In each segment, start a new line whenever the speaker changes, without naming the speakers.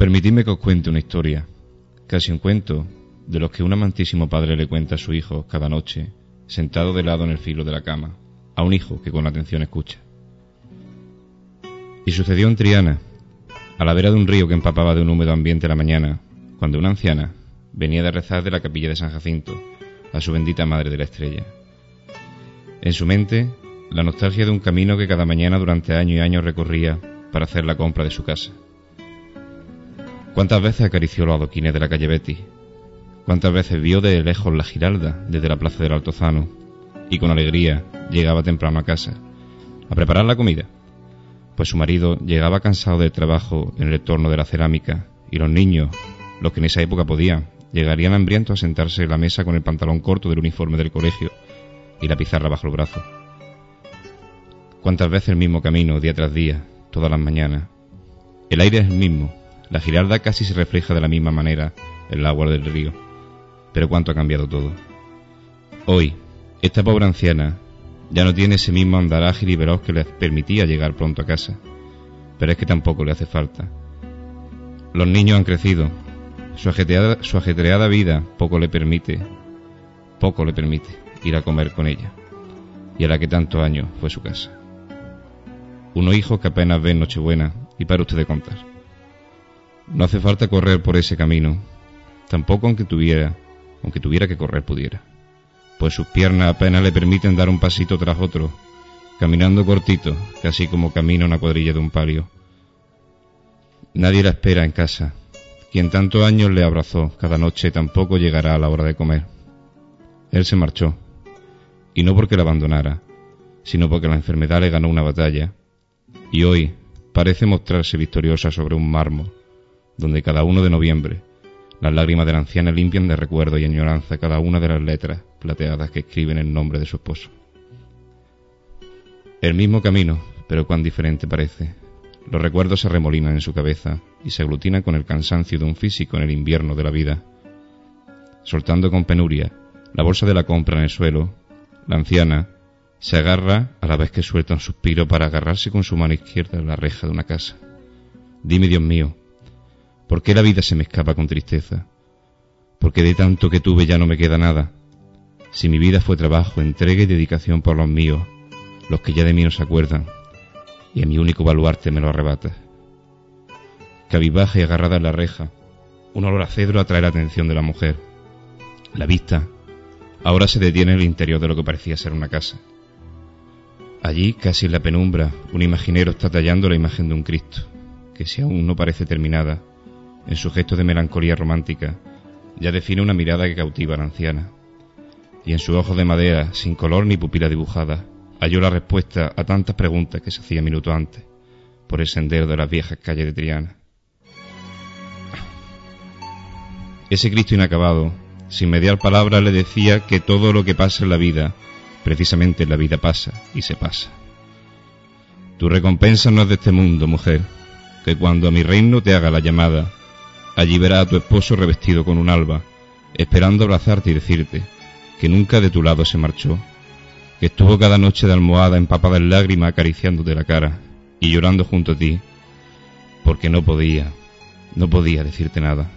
Permitidme que os cuente una historia, casi un cuento, de los que un amantísimo padre le cuenta a su hijo cada noche, sentado de lado en el filo de la cama, a un hijo que con atención escucha. Y sucedió en Triana, a la vera de un río que empapaba de un húmedo ambiente la mañana, cuando una anciana venía de rezar de la capilla de San Jacinto a su bendita Madre de la Estrella. En su mente, la nostalgia de un camino que cada mañana durante años y años recorría para hacer la compra de su casa. ¿Cuántas veces acarició los adoquines de la calle Betty? ¿Cuántas veces vio de lejos la Giralda desde la plaza del Altozano? Y con alegría llegaba temprano a casa, a preparar la comida, pues su marido llegaba cansado del trabajo en el entorno de la cerámica, y los niños, los que en esa época podían, llegarían hambrientos a sentarse en la mesa con el pantalón corto del uniforme del colegio y la pizarra bajo el brazo. ¿Cuántas veces el mismo camino, día tras día, todas las mañanas? El aire es el mismo, la giralda casi se refleja de la misma manera en el agua del río. Pero cuánto ha cambiado todo. Hoy, esta pobre anciana ya no tiene ese mismo andar ágil y veloz que le permitía llegar pronto a casa. Pero es que tampoco le hace falta. Los niños han crecido. Su ajetreada, vida poco le permite, poco le permite ir a comer con ella. Y a la que tantos años fue su casa. Unos hijos que apenas ven Nochebuena y para usted de contar. No hace falta correr por ese camino, tampoco aunque tuviera, aunque tuviera que correr pudiera, pues sus piernas apenas le permiten dar un pasito tras otro, caminando cortito, casi como camina una cuadrilla de un palio. Nadie la espera en casa. Quien tantos años le abrazó cada noche tampoco llegará a la hora de comer. Él se marchó, y no porque la abandonara, sino porque la enfermedad le ganó una batalla, y hoy parece mostrarse victoriosa sobre un mármol donde cada uno de noviembre las lágrimas de la anciana limpian de recuerdo y añoranza cada una de las letras plateadas que escriben el nombre de su esposo. El mismo camino, pero cuán diferente parece. Los recuerdos se remolinan en su cabeza y se aglutinan con el cansancio de un físico en el invierno de la vida. Soltando con penuria la bolsa de la compra en el suelo, la anciana se agarra a la vez que suelta un suspiro para agarrarse con su mano izquierda a la reja de una casa. Dime, Dios mío, ¿Por qué la vida se me escapa con tristeza? Porque de tanto que tuve ya no me queda nada. Si mi vida fue trabajo, entrega y dedicación por los míos, los que ya de mí no se acuerdan, y a mi único baluarte me lo arrebata. Cabizbaja y agarrada en la reja, un olor a cedro atrae la atención de la mujer. La vista ahora se detiene en el interior de lo que parecía ser una casa. Allí, casi en la penumbra, un imaginero está tallando la imagen de un Cristo, que si aún no parece terminada, en su gesto de melancolía romántica, ya define una mirada que cautiva a la anciana. Y en sus ojos de madera, sin color ni pupila dibujada, halló la respuesta a tantas preguntas que se hacía minutos antes, por el sendero de las viejas calles de Triana. Ese Cristo inacabado, sin mediar palabra, le decía que todo lo que pasa en la vida, precisamente en la vida pasa y se pasa. Tu recompensa no es de este mundo, mujer, que cuando a mi reino te haga la llamada, Allí verás a tu esposo revestido con un alba, esperando abrazarte y decirte que nunca de tu lado se marchó, que estuvo cada noche de almohada empapada en lágrimas acariciándote la cara y llorando junto a ti, porque no podía, no podía decirte nada.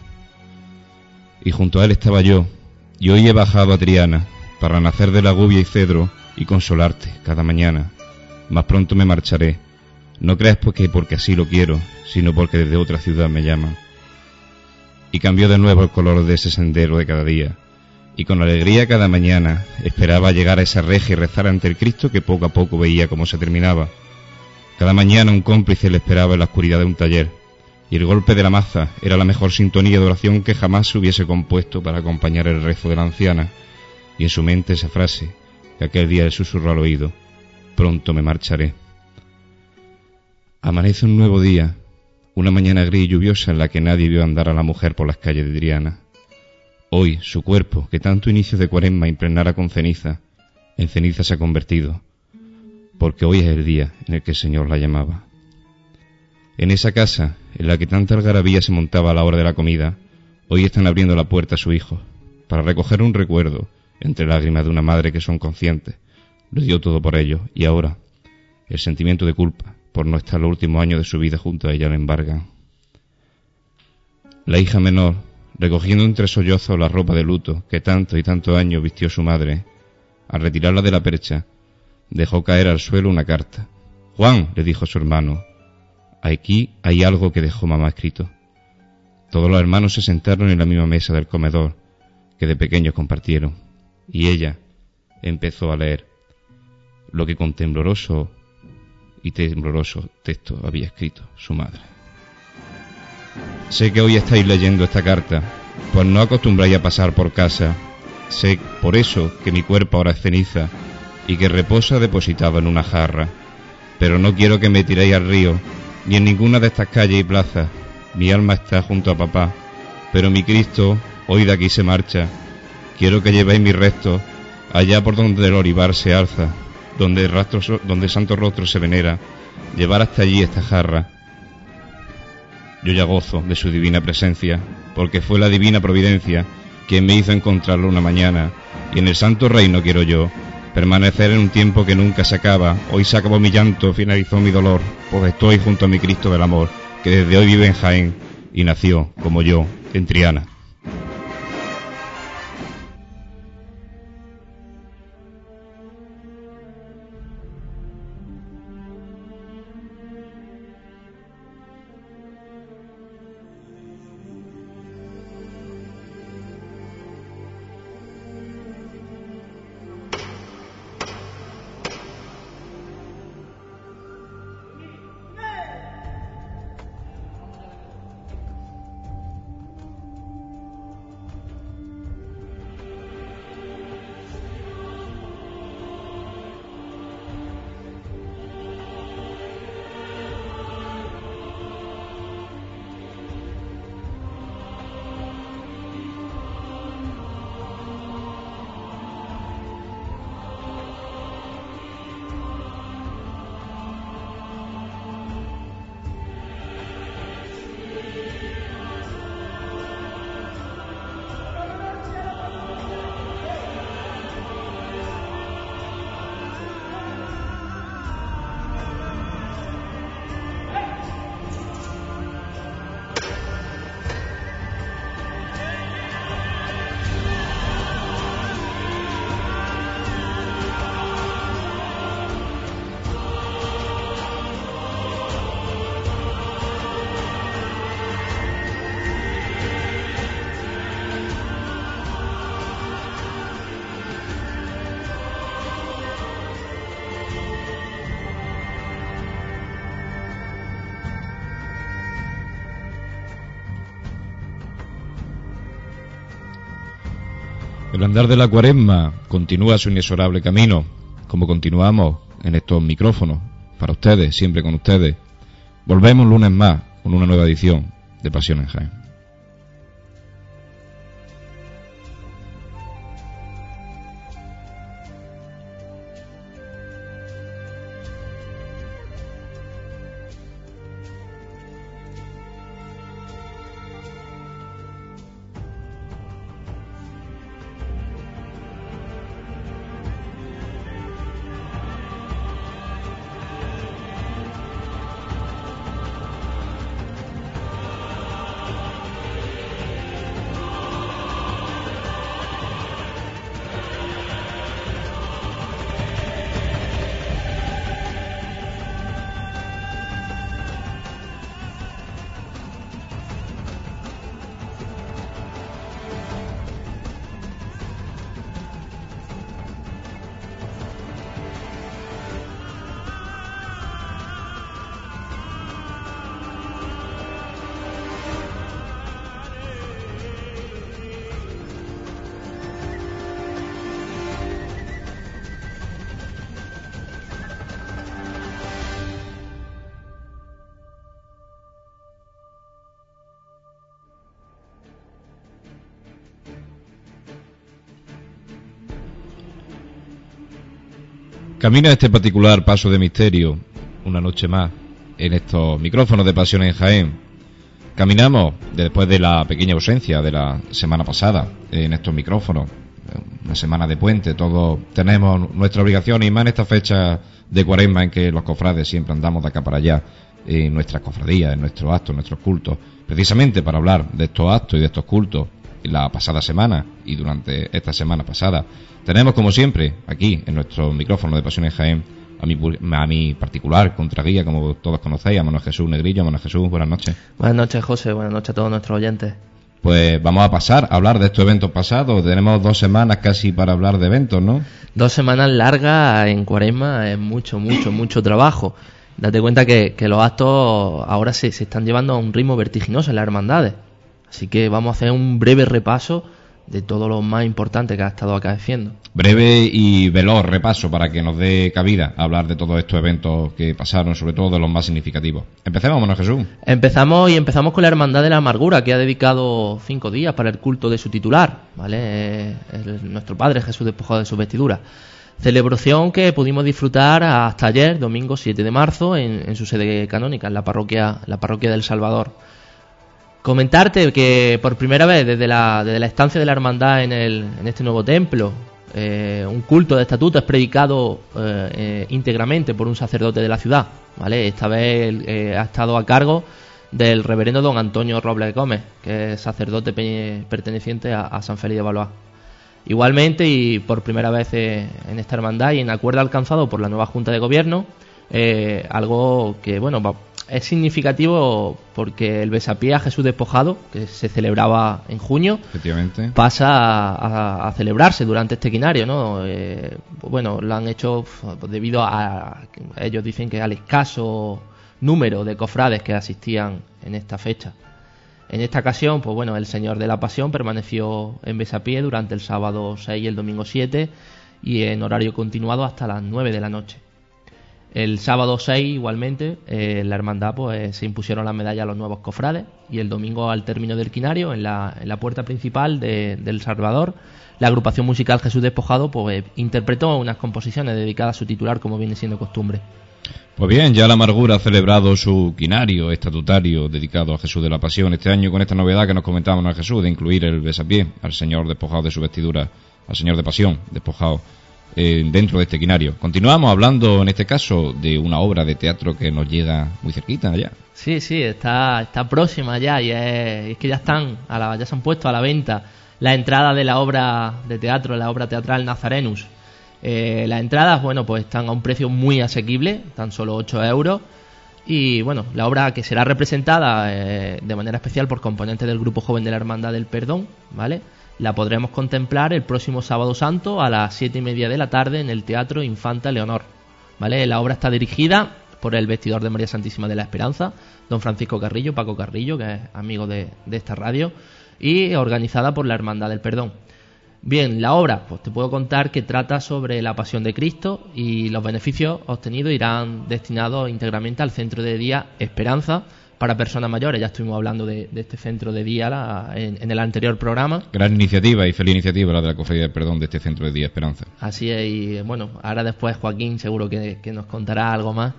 Y junto a él estaba yo, y hoy he bajado a Triana para nacer de la gubia y cedro y consolarte cada mañana. Más pronto me marcharé. No creas porque porque así lo quiero, sino porque desde otra ciudad me llaman y cambió de nuevo el color de ese sendero de cada día. Y con alegría cada mañana esperaba llegar a esa reja y rezar ante el Cristo que poco a poco veía cómo se terminaba. Cada mañana un cómplice le esperaba en la oscuridad de un taller, y el golpe de la maza era la mejor sintonía de oración que jamás se hubiese compuesto para acompañar el rezo de la anciana, y en su mente esa frase que aquel día le susurró al oído, pronto me marcharé. Amanece un nuevo día, una mañana gris y lluviosa en la que nadie vio andar a la mujer por las calles de Triana. Hoy su cuerpo, que tanto inicio de cuaresma impregnara con ceniza, en ceniza se ha convertido, porque hoy es el día en el que el Señor la llamaba. En esa casa, en la que tanta algarabía se montaba a la hora de la comida, hoy están abriendo la puerta a su hijo, para recoger un recuerdo, entre lágrimas de una madre que son conscientes, lo dio todo por ello, y ahora, el sentimiento de culpa, por no estar los últimos años de su vida junto a ella le embargan. La hija menor, recogiendo entre sollozos la ropa de luto que tanto y tanto años vistió su madre, al retirarla de la percha, dejó caer al suelo una carta. Juan, le dijo a su hermano, aquí hay algo que dejó mamá escrito. Todos los hermanos se sentaron en la misma mesa del comedor que de pequeños compartieron, y ella empezó a leer lo que con tembloroso y tembloroso texto había escrito su madre. Sé que hoy estáis leyendo esta carta, pues no acostumbráis a pasar por casa. Sé por eso que mi cuerpo ahora es ceniza y que reposa depositado en una jarra. Pero no quiero que me tiréis al río, ni en ninguna de estas calles y plazas. Mi alma está junto a papá, pero mi Cristo hoy de aquí se marcha. Quiero que llevéis mis restos allá por donde el olivar se alza, donde, rastro, donde Santo Rostro se venera, llevar hasta allí esta jarra. Yo ya gozo de su divina presencia, porque fue la divina providencia quien me hizo encontrarlo una mañana, y en el santo reino quiero yo permanecer en un tiempo que nunca se acaba. Hoy se acabó mi llanto, finalizó mi dolor, pues estoy junto a mi Cristo del amor, que desde hoy vive en Jaén y nació, como yo, en Triana. El andar de la cuaresma continúa su inexorable camino, como continuamos en estos micrófonos, para ustedes, siempre con ustedes. Volvemos lunes más con una nueva edición de Pasión en Jaén. Camina este particular paso de misterio, una noche más, en estos micrófonos de Pasión en Jaén. Caminamos después de la pequeña ausencia de la semana pasada en estos micrófonos, una semana de puente, todos tenemos nuestra obligación y más en esta fecha de cuaresma en que los cofrades siempre andamos de acá para allá, en nuestras cofradías, en nuestros actos, en nuestros cultos. Precisamente para hablar de estos actos y de estos cultos la pasada semana y durante esta semana pasada, tenemos como siempre aquí en nuestro micrófono de Pasiones Jaén a mi, a mi particular contraguía, como todos conocéis, a Manuel Jesús Negrillo. Manuel Jesús, buenas noches.
Buenas noches, José. Buenas noches a todos nuestros oyentes.
Pues vamos a pasar a hablar de estos eventos pasados. Tenemos dos semanas casi para hablar de eventos, ¿no?
Dos semanas largas en cuaresma es mucho, mucho, mucho trabajo. Date cuenta que, los actos ahora se, se están llevando a un ritmo vertiginoso en las hermandades. Así que vamos a hacer un breve repaso de todo lo más importante que ha estado acaeciendo.
Breve y veloz repaso para que nos dé cabida a hablar de todos estos eventos que pasaron, sobre todo de los más significativos. Empecemos, Mono Jesús.
Empezamos y empezamos con la Hermandad de la Amargura, que ha dedicado cinco días para el culto de su titular, ¿vale? nuestro Padre Jesús despojado de su vestidura. Celebración que pudimos disfrutar hasta ayer, domingo 7 de marzo, en, en su sede canónica, en la parroquia, la parroquia del Salvador. Comentarte que por primera vez desde la, desde la estancia de la hermandad en, el, en este nuevo templo, eh, un culto de estatuto es predicado eh, eh, íntegramente por un sacerdote de la ciudad. ¿vale? Esta vez ha estado a cargo del reverendo don Antonio Robles Gómez, que es sacerdote perteneciente a, San Félix de Valois. Igualmente, y por primera vez en esta hermandad y en acuerdo alcanzado por la nueva Junta de Gobierno, algo que, bueno, va, es significativo porque el besapié a Jesús despojado, que se celebraba en junio, pasa a, celebrarse durante este quinario, ¿no? Eh, bueno, lo han hecho pues, debido a, ellos dicen que al escaso número de cofrades que asistían en esta fecha. En esta ocasión, pues bueno, el Señor de la Pasión permaneció en besapié durante el sábado 6 y el domingo 7 y en horario continuado hasta las 9 de la noche. El sábado 6 igualmente en eh, la hermandad pues se impusieron las medallas a los nuevos cofrades. Y el domingo al término del quinario en la, en la puerta principal de, del Salvador la agrupación musical Jesús Despojado pues interpretó unas composiciones dedicadas a su titular como viene siendo costumbre.
Pues bien, ya la amargura ha celebrado su quinario estatutario dedicado a Jesús de la Pasión este año con esta novedad que nos comentábamos a Jesús de incluir el besapié al Señor despojado de su vestidura, al Señor de Pasión despojado eh, dentro de este quinario. Continuamos hablando en este caso de una obra de teatro que nos llega muy cerquita allá.
Sí, sí, está, está próxima ya y es, que ya están, a la, ya se han puesto a la venta la entrada de la obra de teatro, la obra teatral Nazarenus. Eh, las entradas, bueno, pues están a un precio muy asequible, tan solo 8 euros. Y bueno, la obra que será representada eh, de manera especial por componentes del Grupo Joven de la Hermandad del Perdón, ¿vale? La podremos contemplar el próximo sábado santo a las siete y media de la tarde en el Teatro Infanta Leonor. ¿Vale? La obra está dirigida por el vestidor de María Santísima de la Esperanza, don Francisco Carrillo, Paco Carrillo, que es amigo de, esta radio, y organizada por la Hermandad del Perdón. Bien, la obra, pues te puedo contar que trata sobre la pasión de Cristo y los beneficios obtenidos irán destinados íntegramente al centro de día Esperanza, para personas mayores. Ya estuvimos hablando de, este centro de día en, el anterior programa.
Gran iniciativa y feliz iniciativa la de la Cofradía Perdón de este centro de día Esperanza.
Así es, y bueno, ahora después Joaquín seguro que, nos contará algo más.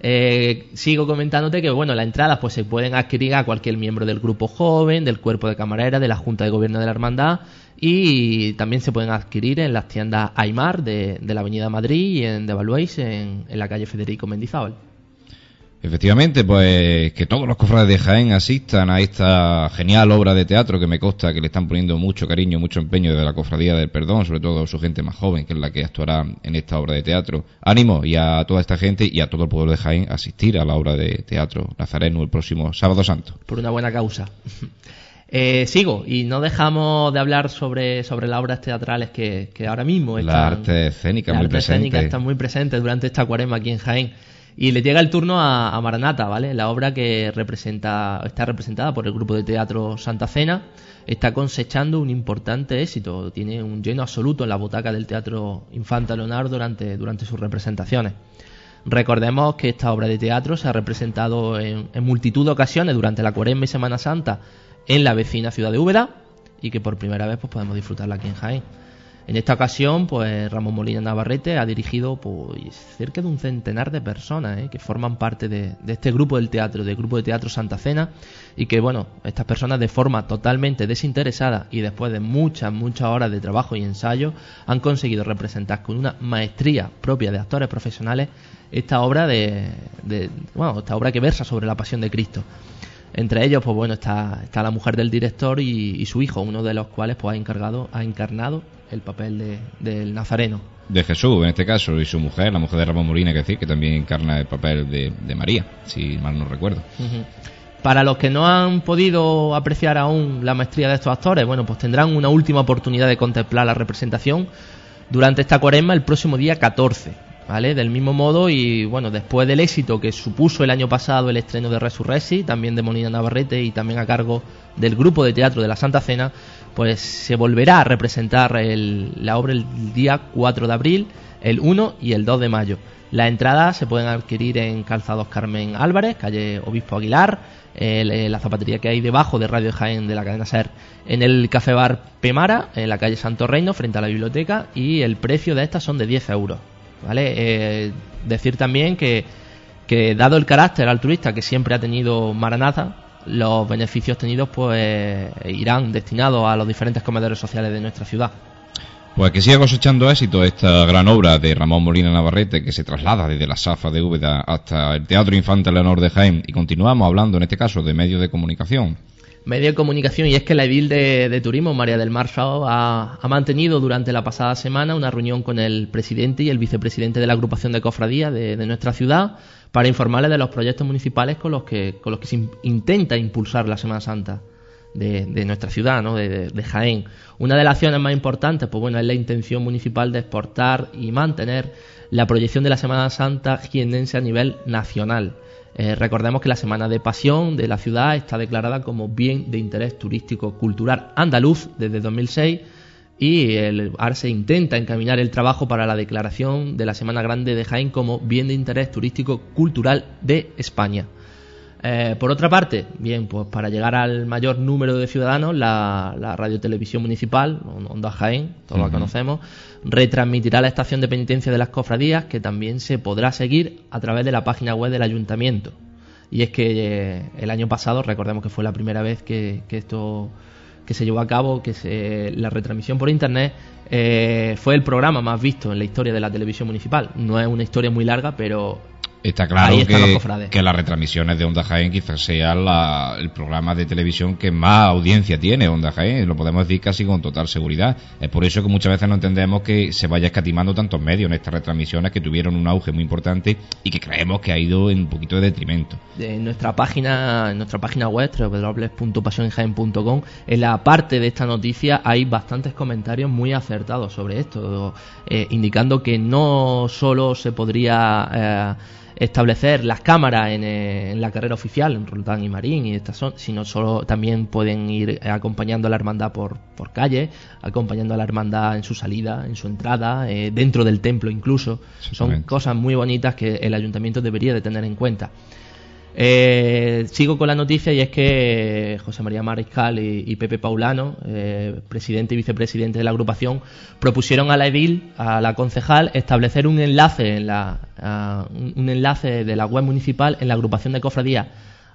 Eh, sigo comentándote que bueno, las entradas pues se pueden adquirir a cualquier miembro del grupo joven, del cuerpo de camarera, de la Junta de Gobierno de la Hermandad y también se pueden adquirir en las tiendas Aymar de, la Avenida Madrid y en Devaluéis en, en la calle Federico Mendizábal.
Efectivamente, pues que todos los cofrades de Jaén asistan a esta genial obra de teatro que me consta que le están poniendo mucho cariño, mucho empeño de la Cofradía del Perdón, sobre todo su gente más joven, que es la que actuará en esta obra de teatro. Ánimo y a toda esta gente y a todo el pueblo de Jaén asistir a la obra de teatro Nazareno el próximo sábado santo.
Por una buena causa. Eh, sigo y no dejamos de hablar sobre, sobre las obras teatrales que, que ahora mismo están.
La arte escénica muy presente.
están muy presentes durante esta cuarema aquí en Jaén. Y le llega el turno a, Maranata, ¿vale? La obra que representa, está representada por el grupo de teatro Santa Cena está cosechando un importante éxito. Tiene un lleno absoluto en la butaca del Teatro Infanta Leonardo durante, sus representaciones. Recordemos que esta obra de teatro se ha representado en, multitud de ocasiones durante la Cuaresma y Semana Santa en la vecina ciudad de Úbeda y que por primera vez pues, podemos disfrutarla aquí en Jaén. En esta ocasión, pues Ramón Molina Navarrete ha dirigido pues, cerca de un centenar de personas ¿eh? que forman parte de, este grupo del teatro, del grupo de teatro Santa Cena, y que, bueno, estas personas de forma totalmente desinteresada y después de muchas, muchas horas de trabajo y ensayo, han conseguido representar con una maestría propia de actores profesionales esta obra de, bueno, esta obra que versa sobre la pasión de Cristo. Entre ellos, pues bueno, está, está la mujer del director y, su hijo, uno de los cuales pues ha encargado, ha encarnado el papel del Nazareno.
De Jesús, en este caso, y su mujer, la mujer de Ramón Molina, que decir, que también encarna el papel de, María, si mal no recuerdo.
Para los que no han podido apreciar aún la maestría de estos actores, bueno, pues tendrán una última oportunidad de contemplar la representación durante esta cuaresma el próximo día 14, ¿vale? Del mismo modo y bueno, después del éxito que supuso el año pasado el estreno de Resurresi, también de Molina Navarrete y también a cargo del grupo de teatro de la Santa Cena, pues se volverá a representar la obra el día 4 de abril, el 1 y el 2 de mayo. Las entradas se pueden adquirir en Calzados Carmen Álvarez, calle Obispo Aguilar, la zapatería que hay debajo de Radio Jaén de la cadena SER, en el Café Bar Pemara, en la calle Santo Reino, frente a la biblioteca, y el precio de estas son de 10 euros. ¿vale? Eh, decir también que, que, dado el carácter altruista que siempre ha tenido Maranata, los beneficios tenidos pues irán destinados a los diferentes comedores sociales de nuestra ciudad.
Pues que siga cosechando éxito esta gran obra de Ramón Molina Navarrete que se traslada desde la Safa de Úbeda hasta el Teatro Infante Leonor de Jaén y continuamos hablando en este caso de medios de comunicación
medio de comunicación y es que la edil de, turismo, María del Mar ha, mantenido durante la pasada semana una reunión con el presidente y el vicepresidente de la agrupación de cofradía de, nuestra ciudad para informarles de los proyectos municipales con los que, con los que se intenta impulsar la Semana Santa. De, nuestra ciudad, ¿no? de, de, Jaén. Una de las acciones más importantes, pues bueno, es la intención municipal de exportar y mantener la proyección de la Semana Santa jiennense a nivel nacional. Eh, recordemos que la Semana de Pasión de la ciudad está declarada como bien de interés turístico cultural andaluz desde 2006 y el ARSE intenta encaminar el trabajo para la declaración de la Semana Grande de Jaén como bien de interés turístico cultural de España. Eh, por otra parte, bien, pues para llegar al mayor número de ciudadanos, la, la Radio Televisión Municipal, Onda Jaén, todos la conocemos, retransmitirá la estación de penitencia de las cofradías, que también se podrá seguir a través de la página web del ayuntamiento. Y es que eh, el año pasado, recordemos que fue la primera vez que, esto que se llevó a cabo, que se, la retransmisión por internet eh, fue el programa más visto en la historia de la televisión municipal. No es una historia muy larga, pero
Está claro que, las retransmisiones de Onda Jaén quizás sea el programa de televisión que más audiencia tiene Onda Jaén, lo podemos decir casi con total seguridad. Es por eso que muchas veces no entendemos que se vaya escatimando tantos medios en estas retransmisiones que tuvieron un auge muy importante y que creemos que ha ido en un poquito de detrimento.
En nuestra página, en nuestra página web, www.pasionjaén.com, en la parte de esta noticia hay bastantes comentarios muy acertados sobre esto, eh, indicando que no solo se podría... Eh, establecer las cámaras eh, en, la carrera oficial, en Roldán y Marín, y estas son, sino solo también pueden ir acompañando a la hermandad por, por calle, acompañando a la hermandad en su salida, en su entrada, eh, dentro del templo incluso. Son cosas muy bonitas que el ayuntamiento debería de tener en cuenta. Eh, sigo con la noticia y es que José María Mariscal y, Pepe Paulano, eh, presidente y vicepresidente de la agrupación, propusieron a la edil, a la concejal, establecer un enlace en la, un enlace de la web municipal en la agrupación de cofradías,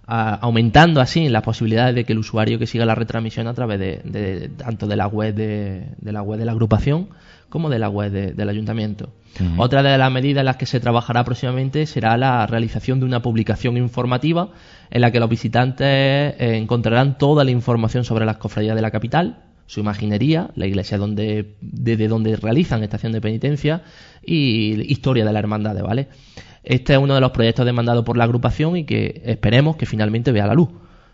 aumentando así las posibilidades de que el usuario que siga la retransmisión a través de, tanto de la web de, de la web de la agrupación como de la web del ayuntamiento. Otra de las medidas en las que se trabajará próximamente será la realización de una publicación informativa en la que los visitantes eh, encontrarán toda la información sobre las cofradías de la capital, su imaginería, la iglesia donde, desde donde realizan estación de penitencia y historia de la hermandad, ¿vale? Este es uno de los proyectos demandados por la agrupación y que esperemos que finalmente vea la luz.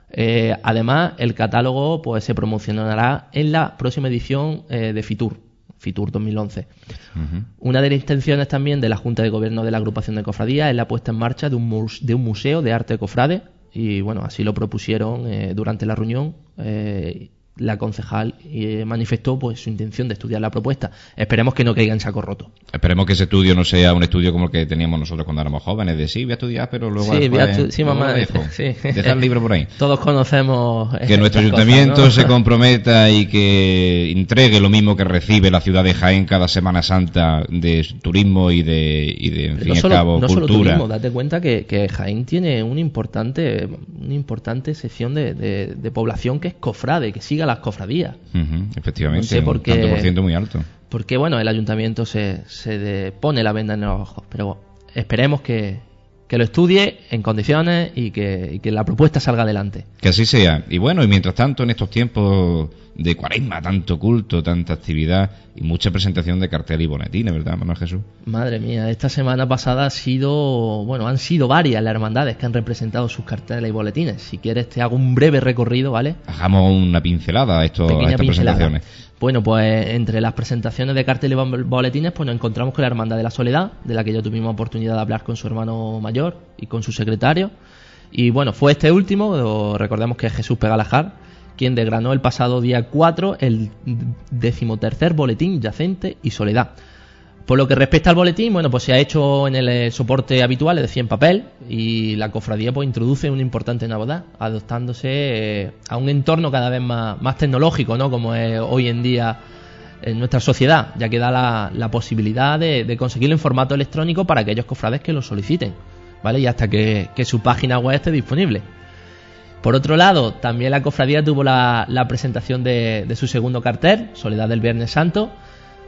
Eh, además, el catálogo pues, se promocionará en la próxima edición eh, de Fitur, Fitur 2011. Una de las intenciones también de la Junta de Gobierno de la agrupación de cofradías es la puesta en marcha de un, de un museo de arte cofrade y bueno, así lo propusieron eh, durante la reunión eh, la concejal eh, manifestó pues su intención de estudiar la propuesta. Esperemos que no caiga en saco roto.
Esperemos que ese estudio no sea un estudio como el que teníamos nosotros cuando éramos jóvenes, de sí, voy a estudiar, pero luego
sí,
después,
sí, mamá,
sí. Deja el libro por ahí.
Todos conocemos
que nuestro ayuntamiento se comprometa y que entregue lo mismo que recibe la ciudad de Jaén cada Semana Santa de turismo y de, y de en fin y al cabo,
no
cultura.
Solo turismo, date cuenta que, que Jaén tiene un importante, una importante sección de, de, de población que es cofrade, que las cofradías.
efectivamente, un tanto por ciento muy alto.
Porque, bueno, el ayuntamiento se, se pone la venda en los ojos, pero esperemos que, que lo estudie en condiciones y que, y que, la propuesta salga adelante.
Que así sea. Y bueno, y mientras tanto, en estos tiempos de cuaresma, tanto culto, tanta actividad y mucha presentación de cartel y boletines, ¿verdad, Manuel Jesús?
Madre mía, esta semana pasada ha sido, bueno, han sido varias las hermandades que han representado sus carteles y boletines. Si quieres te hago un breve recorrido, ¿vale?
Hagamos una pincelada a, esto, a estas presentaciones.
Bueno, pues entre las presentaciones de cartel y boletines, pues nos encontramos con la Hermandad de la Soledad, de la que ya tuvimos oportunidad de hablar con su hermano mayor y con su secretario. Y bueno, fue este último, recordemos que es Jesús Pegalajar, quien desgranó el pasado día 4 el decimotercer boletín Yacente y Soledad. Por lo que respecta al boletín, bueno, pues se ha hecho en el soporte habitual, es decir, en papel, y la cofradía pues introduce una importante novedad, adoptándose eh, a un entorno cada vez más, tecnológico, ¿no? Como es hoy en día en nuestra sociedad, ya que da la, posibilidad de, de, conseguirlo en formato electrónico para aquellos cofrades que lo soliciten, ¿vale? Y hasta que su página web esté disponible. Por otro lado, también la cofradía tuvo la, la presentación de, de, su segundo cartel, Soledad del Viernes Santo,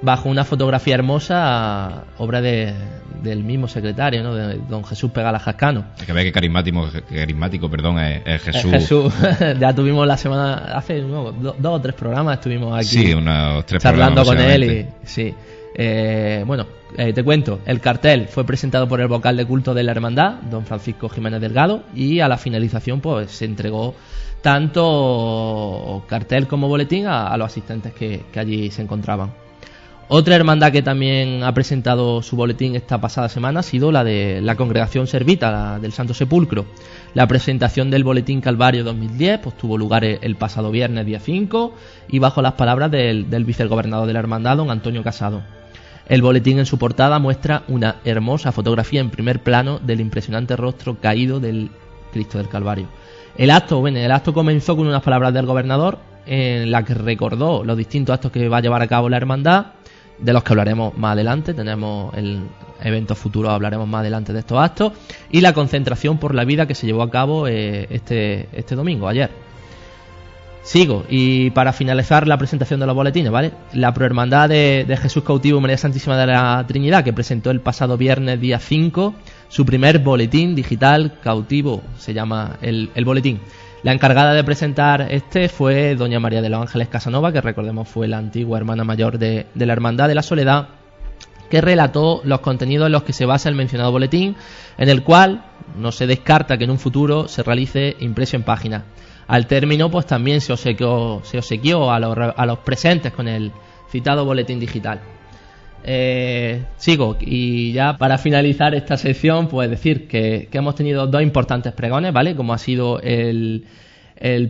bajo una fotografía hermosa, obra de, del mismo secretario, ¿no? de don Jesús Pegala Jascano.
Hay que ver qué carismático, qué carismático perdón, es, es Jesús.
Es Jesús. ya tuvimos la semana, hace no, do, dos o tres programas estuvimos aquí.
Sí, unos tres
charlando con él y sí. Eh, bueno, eh, te cuento, el cartel fue presentado por el vocal de culto de la hermandad, don Francisco Jiménez Delgado, y a la finalización pues se entregó tanto cartel como boletín a, los asistentes que, allí se encontraban. Otra hermandad que también ha presentado su boletín esta pasada semana ha sido la de la Congregación Servita la del Santo Sepulcro. La presentación del boletín Calvario 2010 pues, tuvo lugar el pasado viernes día 5 y bajo las palabras del, del vicegobernador de la hermandad, don Antonio Casado. El boletín en su portada muestra una hermosa fotografía en primer plano del impresionante rostro caído del Cristo del Calvario. El acto, bueno, el acto comenzó con unas palabras del gobernador en la que recordó los distintos actos que va a llevar a cabo la hermandad, de los que hablaremos más adelante. Tenemos el evento futuro, hablaremos más adelante de estos actos. Y la concentración por la vida que se llevó a cabo eh, este, este domingo, ayer. Sigo, y para finalizar la presentación de los boletines, ¿vale? La Prohermandad de, de Jesús Cautivo María Santísima de la Trinidad, que presentó el pasado viernes día 5 su primer boletín digital cautivo, se llama el, boletín. La encargada de presentar este fue doña María de los Ángeles Casanova, que recordemos fue la antigua hermana mayor de, de la Hermandad de la Soledad, que relató los contenidos en los que se basa el mencionado boletín, en el cual no se descarta que en un futuro se realice impreso en página. Al término, pues también se obsequió, se obsequió a, los, a los presentes con el citado boletín digital. Eh, sigo y ya para finalizar esta sección pues decir que, hemos tenido dos importantes pregones, ¿vale? Como ha sido el,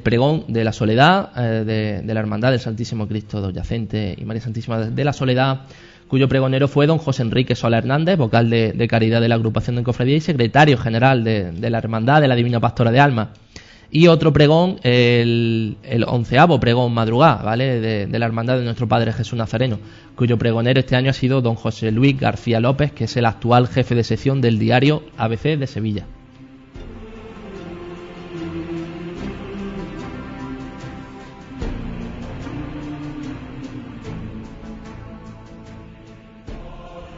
pregón de la soledad eh, de, la Hermandad del Santísimo Cristo Yacente y María Santísima de la Soledad, cuyo pregonero fue don José Enrique Sola Hernández, vocal de, caridad de la agrupación de cofradía y secretario general de, de la Hermandad de la Divina Pastora de Alma y otro pregón, el, el onceavo pregón madrugá, ¿vale? De, de, la hermandad de nuestro Padre Jesús Nazareno, cuyo pregonero este año ha sido don José Luis García López, que es el actual jefe de sección del diario ABC de Sevilla.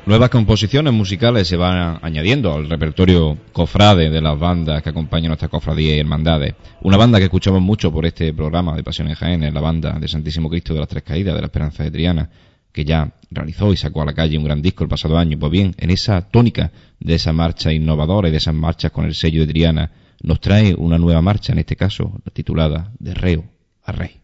Nuevas composiciones musicales se van añadiendo al repertorio cofrade de las bandas que acompañan nuestra cofradía y hermandades. Una banda que escuchamos mucho por este programa de Pasión en Jaén es la banda de Santísimo Cristo de las Tres Caídas de la Esperanza de Triana, que ya realizó y sacó a la calle un gran disco el pasado año. Pues bien, en esa tónica de esa marcha innovadora y de esas marchas con el sello de Triana, nos trae una nueva marcha, en este caso titulada De Reo a Rey.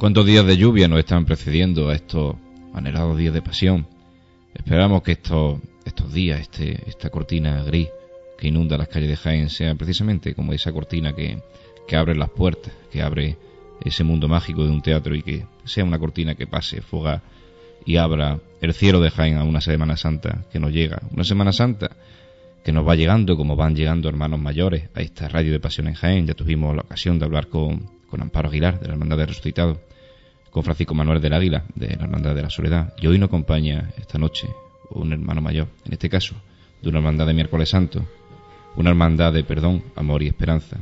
¿Cuántos días de lluvia nos están precediendo a estos anhelados días de pasión? Esperamos que estos, estos días, este, esta cortina gris que inunda las calles de Jaén, sea precisamente como esa cortina que, que abre las puertas, que abre ese mundo mágico de un teatro y que sea una cortina que pase, foga y abra el cielo de Jaén a una Semana Santa que nos llega. Una Semana Santa que nos va llegando como van llegando hermanos mayores a esta radio de pasión en Jaén. Ya tuvimos la ocasión de hablar con, con Amparo Aguilar de la Hermandad de Resucitado con Francisco Manuel del Águila, de la Hermandad de la Soledad. Y hoy nos acompaña esta noche un hermano mayor, en este caso, de una hermandad de miércoles santo, una hermandad de perdón, amor y esperanza.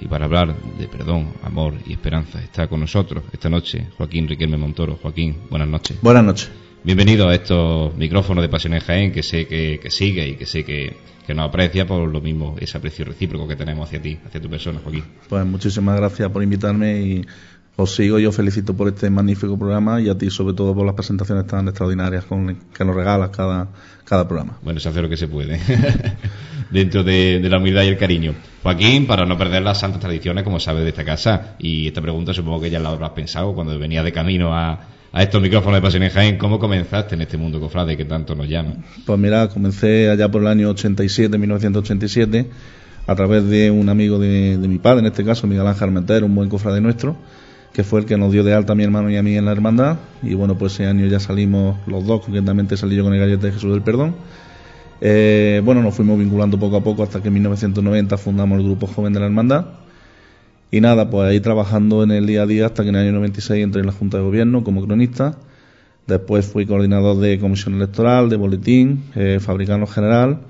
Y para hablar de perdón, amor y esperanza está con nosotros esta noche Joaquín Riquelme Montoro. Joaquín, buenas noches.
Buenas noches.
Bienvenido a estos micrófonos de Pasión en Jaén, que sé que, sigue y que sé que, que, nos aprecia por lo mismo ese aprecio recíproco que tenemos hacia ti, hacia tu persona, Joaquín.
Pues muchísimas gracias por invitarme y os sigo y os felicito por este magnífico programa y a ti sobre todo por las presentaciones tan extraordinarias con, que nos regalas cada, cada programa.
Bueno, se hace lo que se puede dentro de, la humildad y el cariño. Joaquín, para no perder las santas tradiciones, como sabes, de esta casa, y esta pregunta supongo que ya la habrás pensado cuando venía de camino a, a estos micrófonos de Pasión en Jaén, ¿cómo comenzaste en este mundo cofrade que tanto nos llama?
Pues mira, comencé allá por el año 87, 1987, a través de un amigo de, mi padre, en este caso, Miguel Ángel Armenter, un buen cofrade nuestro, que fue el que nos dio de alta a mi hermano y a mí en la hermandad. Y bueno, pues ese año ya salimos los dos, concretamente salí yo con el gallete de Jesús del Perdón. Eh, bueno, nos fuimos vinculando poco a poco hasta que en 1990 fundamos el grupo joven de la hermandad. Y nada, pues ahí trabajando en el día a día hasta que en el año 96 entré en la Junta de Gobierno como cronista. Después fui coordinador de comisión electoral, de boletín, eh, fabricano general,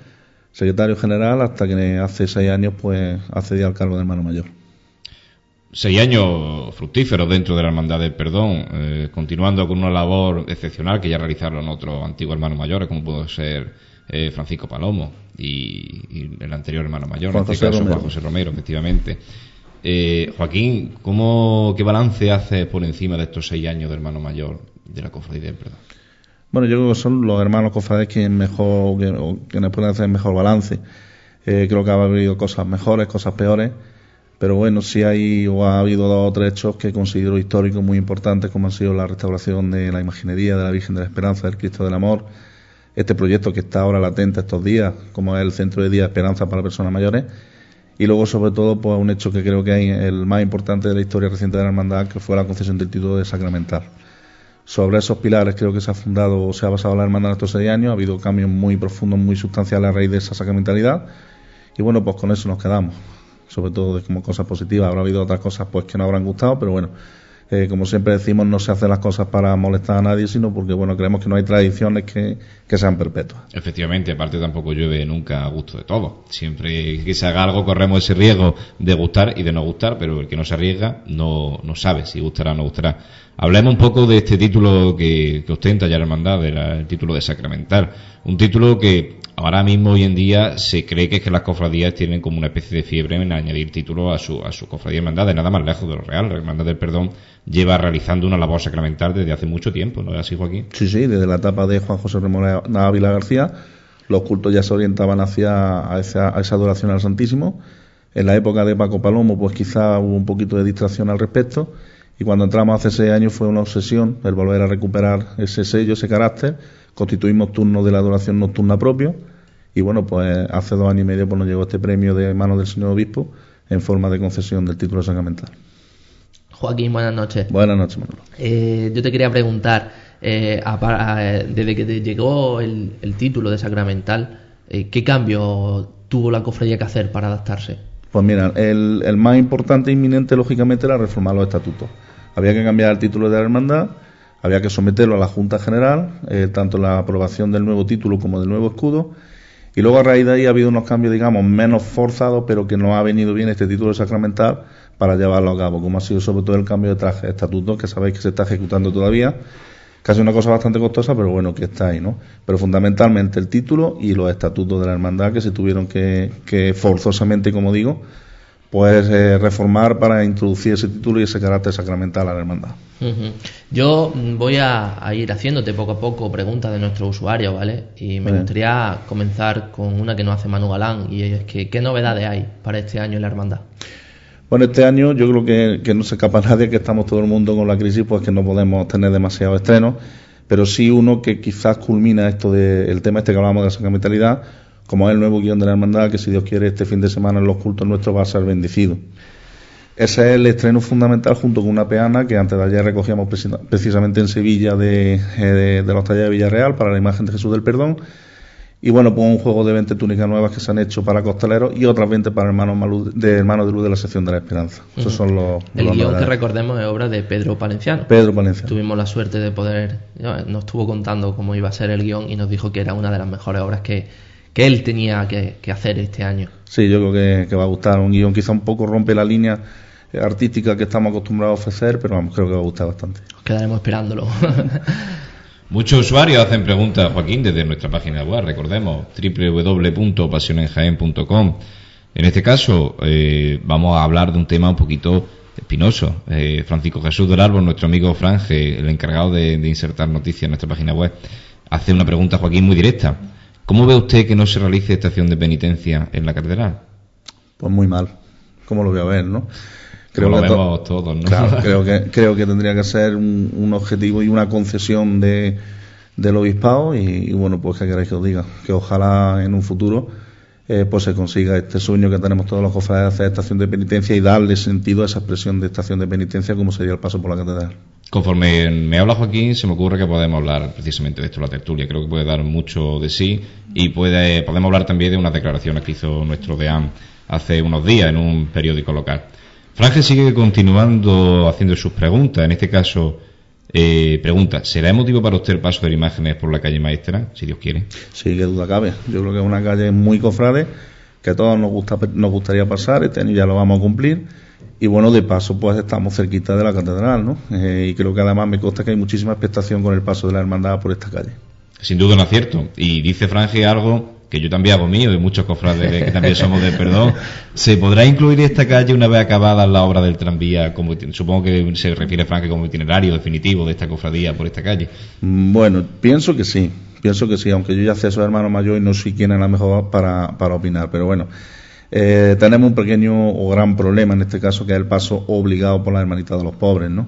secretario general, hasta que hace seis años pues accedí al cargo de hermano mayor
seis años fructíferos dentro de la Hermandad del Perdón, eh, continuando con una labor excepcional que ya realizaron otros antiguos hermanos mayores, como pudo ser eh, Francisco Palomo y, el anterior hermano mayor,
en este caso
Juan José Romero, efectivamente. Eh, Joaquín, ¿cómo, ¿qué balance haces por encima de estos seis años de hermano mayor de la Cofradía?
Bueno, yo creo que son los hermanos cofrades quienes mejor, que, pueden hacer mejor balance. creo que ha habido cosas mejores, cosas peores pero bueno, sí hay o ha habido dos o tres hechos que considero históricos muy importantes, como han sido la restauración de la imaginería de la Virgen de la Esperanza, del Cristo del Amor, este proyecto que está ahora latente estos días, como es el Centro de Día de Esperanza para Personas Mayores, y luego sobre todo pues un hecho que creo que hay el más importante de la historia reciente de la hermandad, que fue la concesión del título de sacramental. Sobre esos pilares creo que se ha fundado o se ha basado la hermandad en estos seis años, ha habido cambios muy profundos, muy sustanciales a raíz de esa sacramentalidad, y bueno, pues con eso nos quedamos sobre todo como cosas positivas. Habrá habido otras cosas pues que no habrán gustado, pero bueno, eh, como siempre decimos, no se hacen las cosas para molestar a nadie, sino porque bueno, creemos que no hay tradiciones que, sean perpetuas.
Efectivamente, aparte tampoco llueve nunca a gusto de todos. Siempre que se haga algo corremos ese riesgo de gustar y de no gustar, pero el que no se arriesga no, no sabe si gustará o no gustará. Hablemos un poco de este título que, ostenta ya la hermandad, el título de sacramental. Un título que ahora mismo, hoy en día, se cree que las cofradías tienen como una especie de fiebre en añadir títulos a su, a su cofradía hermandad, de nada más lejos de lo real. La hermandad del perdón lleva realizando una labor sacramental desde hace mucho tiempo, ¿no es así, Joaquín?
Sí, sí, desde la etapa de Juan José Remora Ávila García, los cultos ya se orientaban hacia a esa, a esa adoración al Santísimo. En la época de Paco Palomo, pues quizá hubo un poquito de distracción al respecto. Y cuando entramos hace seis años fue una obsesión el volver a recuperar ese sello, ese carácter. Constituimos turnos de la adoración nocturna propio y bueno, pues hace dos años y medio pues, nos llegó este premio de manos del señor obispo en forma de concesión del título sacramental.
Joaquín, buenas noches.
Buenas noches, Manolo.
Eh, yo te quería preguntar, eh, desde que te llegó el, título de sacramental, eh, ¿qué cambio tuvo la cofradía que hacer para adaptarse?
Pues mira, el, más importante e inminente, lógicamente, era reformar los estatutos. Había que cambiar el título de la hermandad, había que someterlo a la Junta General, eh, tanto la aprobación del nuevo título como del nuevo escudo, y luego a raíz de ahí ha habido unos cambios, digamos, menos forzados, pero que no ha venido bien este título sacramental para llevarlo a cabo, como ha sido sobre todo el cambio de traje estatutos, que sabéis que se está ejecutando todavía, casi una cosa bastante costosa, pero bueno, que está ahí, ¿no? Pero fundamentalmente el título y los estatutos de la hermandad que se tuvieron que, que forzosamente, como digo, pues eh, reformar para introducir ese título y ese carácter sacramental a la hermandad.
Yo voy a, ir haciéndote poco a poco preguntas de nuestros usuarios, ¿vale? Y me gustaría comenzar con una que nos hace Manu Galán y es que ¿qué novedades hay para este año en la hermandad?
Bueno, este año yo creo que, que no se escapa nadie, que estamos todo el mundo con la crisis, pues que no podemos tener demasiado estreno, pero sí uno que quizás culmina esto del tema este que hablamos de la sacramentalidad, como es el nuevo guion de la hermandad, que si Dios quiere este fin de semana en los cultos nuestros va a ser bendecido. Ese es el estreno fundamental junto con una peana que antes de ayer recogíamos precisamente en Sevilla de, eh, de, los talleres de Villarreal para la imagen de Jesús del Perdón. Y bueno, pues un juego de 20 túnicas nuevas que se han hecho para costaleros y otras 20 para hermanos de, hermanos de luz de la sección de la esperanza. Esos son los.
El guion que recordemos es obra de Pedro Palenciano.
Pedro Palenciano.
Tuvimos la suerte de poder. Nos estuvo contando cómo iba a ser el guion y nos dijo que era una de las mejores obras que, que él tenía que, hacer este año.
Sí, yo creo que, va a gustar. Un guion quizá un poco rompe la línea artística que estamos acostumbrados a ofrecer, pero vamos, creo que va a gustar bastante.
quedaremos esperándolo.
Muchos usuarios hacen preguntas, Joaquín, desde nuestra página web, recordemos, www.pasionenjaen.com. En este caso, eh, vamos a hablar de un tema un poquito espinoso. Eh, Francisco Jesús del Árbol, nuestro amigo Franje, el encargado de, de insertar noticias en nuestra página web, hace una pregunta, Joaquín, muy directa. ¿Cómo ve usted que no se realice estación de penitencia en la catedral?
Pues muy mal. ¿Cómo lo voy a ver, no?
Creo lo vemos todos, ¿no?
Claro, creo que, creo que tendría que ser un, objetivo y una concesión de, del obispado y, bueno, pues que queréis que os diga, que ojalá en un futuro eh, pues se consiga este sueño que tenemos todos los cofrades de hacer estación de penitencia y darle sentido a esa expresión de estación de penitencia como sería el paso por la catedral.
Conforme me habla Joaquín, se me ocurre que podemos hablar precisamente de esto, la tertulia. Creo que puede dar mucho de sí y puede, podemos hablar también de unas declaraciones que hizo nuestro DEAM hace unos días en un periódico local. Franje sigue continuando haciendo sus preguntas. En este caso, eh, pregunta, ¿será emotivo para usted el paso de imágenes por la calle Maestra, si Dios quiere?
Sí, que duda cabe. Yo creo que es una calle muy cofrade, que a todos nos, gusta, nos gustaría pasar. Este año ya lo vamos a cumplir y bueno, de paso, pues estamos cerquita de la catedral, ¿no? Eh, y creo que además me consta que hay muchísima expectación con el paso de la hermandad por esta calle.
Sin duda no es cierto. Y dice Franje algo que yo también hago mío y muchos cofrades que también somos de perdón. ¿Se podrá incluir esta calle una vez acabada la obra del tranvía? Como, supongo que se refiere Franje como itinerario definitivo de esta cofradía por esta calle.
Mm, bueno, pienso que sí. Pienso que sí, aunque yo ya sé su hermano mayor y no soy quien es la mejor para, para opinar. Pero bueno, eh, tenemos un pequeño o gran problema en este caso que es el paso obligado por la hermanita de los pobres, ¿no?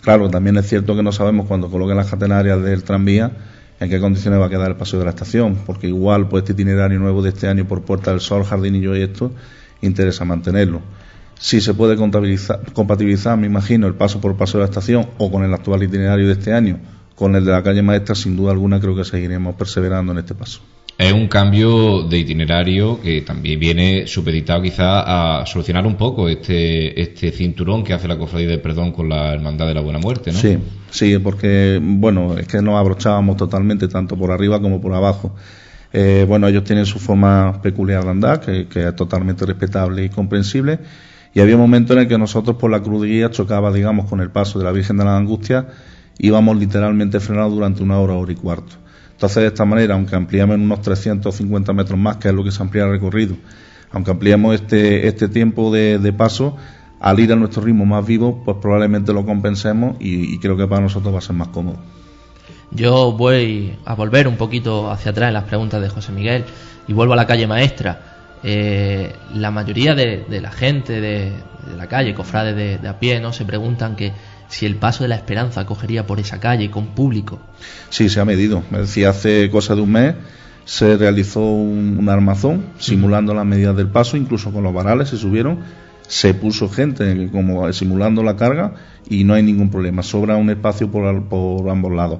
Claro, también es cierto que no sabemos cuando coloquen las catenarias del tranvía en qué condiciones va a quedar el paso de la estación, porque igual pues este itinerario nuevo de este año por Puerta del Sol, Jardinillo y esto, interesa mantenerlo. Si se puede compatibilizar, me imagino, el paso por paso de la estación o con el actual itinerario de este año, con el de la calle Maestra, sin duda alguna creo que seguiremos perseverando en este paso
es un cambio de itinerario que también viene supeditado quizá a solucionar un poco este, este cinturón que hace la cofradía del perdón con la hermandad de la buena muerte, ¿no?
Sí, sí, porque, bueno, es que nos abrochábamos totalmente, tanto por arriba como por abajo. Eh, bueno, ellos tienen su forma peculiar de andar, que, es totalmente respetable y comprensible, y había momentos en el que nosotros por la cruz chocaba, digamos, con el paso de la Virgen de la Angustia, íbamos literalmente frenados durante una hora, hora y cuarto. Entonces, de esta manera, aunque ampliamos unos 350 metros más, que es lo que se amplía el recorrido, aunque ampliamos este, este tiempo de, paso, al ir a nuestro ritmo más vivo, pues probablemente lo compensemos y, creo que para nosotros va a ser más cómodo.
Yo voy a volver un poquito hacia atrás en las preguntas de José Miguel y vuelvo a la calle maestra. Eh, la mayoría de, la gente de, la calle, cofrades de, de, a pie, ¿no? se preguntan que si el paso de la esperanza cogería por esa calle con público.
Sí, se ha medido. Me decía, hace cosa de un mes se realizó un, armazón simulando las medidas del paso, incluso con los varales se subieron, se puso gente como simulando la carga y no hay ningún problema. Sobra un espacio por, por ambos lados.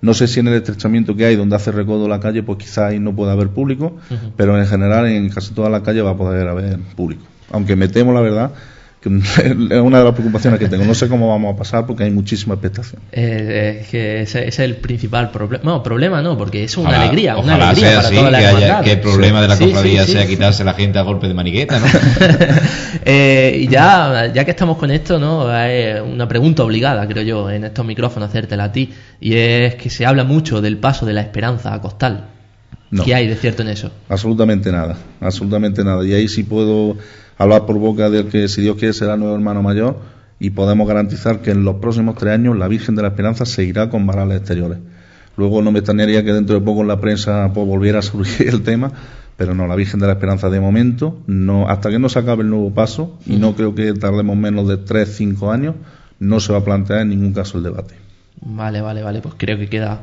No sé si en el estrechamiento que hay donde hace recodo la calle, pues quizá ahí no pueda haber público, pero en general en casi toda la calle va a poder haber público. Aunque me temo, la verdad, es una de las preocupaciones que tengo. No sé cómo vamos a pasar porque hay muchísima expectación.
Eh, es que ese, es el principal problema. No, problema no, porque es una
Ojalá-
alegría. Una
ojalá
alegría
sea
para
así,
toda la
que, haya- que el problema de la
Sí,
cofradía
sí, sí,
sea
sí.
quitarse la gente a golpe de maniqueta, ¿no?
Eh, y ya, ya que estamos con esto, ¿no? Hay una pregunta obligada, creo yo, en estos micrófonos, hacértela a ti. Y es que se habla mucho del paso de la esperanza a Costal.
No.
¿Qué hay de cierto en eso?
Absolutamente nada, absolutamente nada. Y ahí sí puedo hablar por boca del que, si Dios quiere, será nuevo hermano mayor y podemos garantizar que en los próximos tres años la Virgen de la Esperanza seguirá con varales exteriores. Luego no me extrañaría que dentro de poco en la prensa pues, volviera a surgir el tema, pero no, la Virgen de la Esperanza de momento, no, hasta que no se acabe el nuevo paso, y no creo que tardemos menos de tres, cinco años, no se va a plantear en ningún caso el debate.
Vale, vale, vale. Pues creo que queda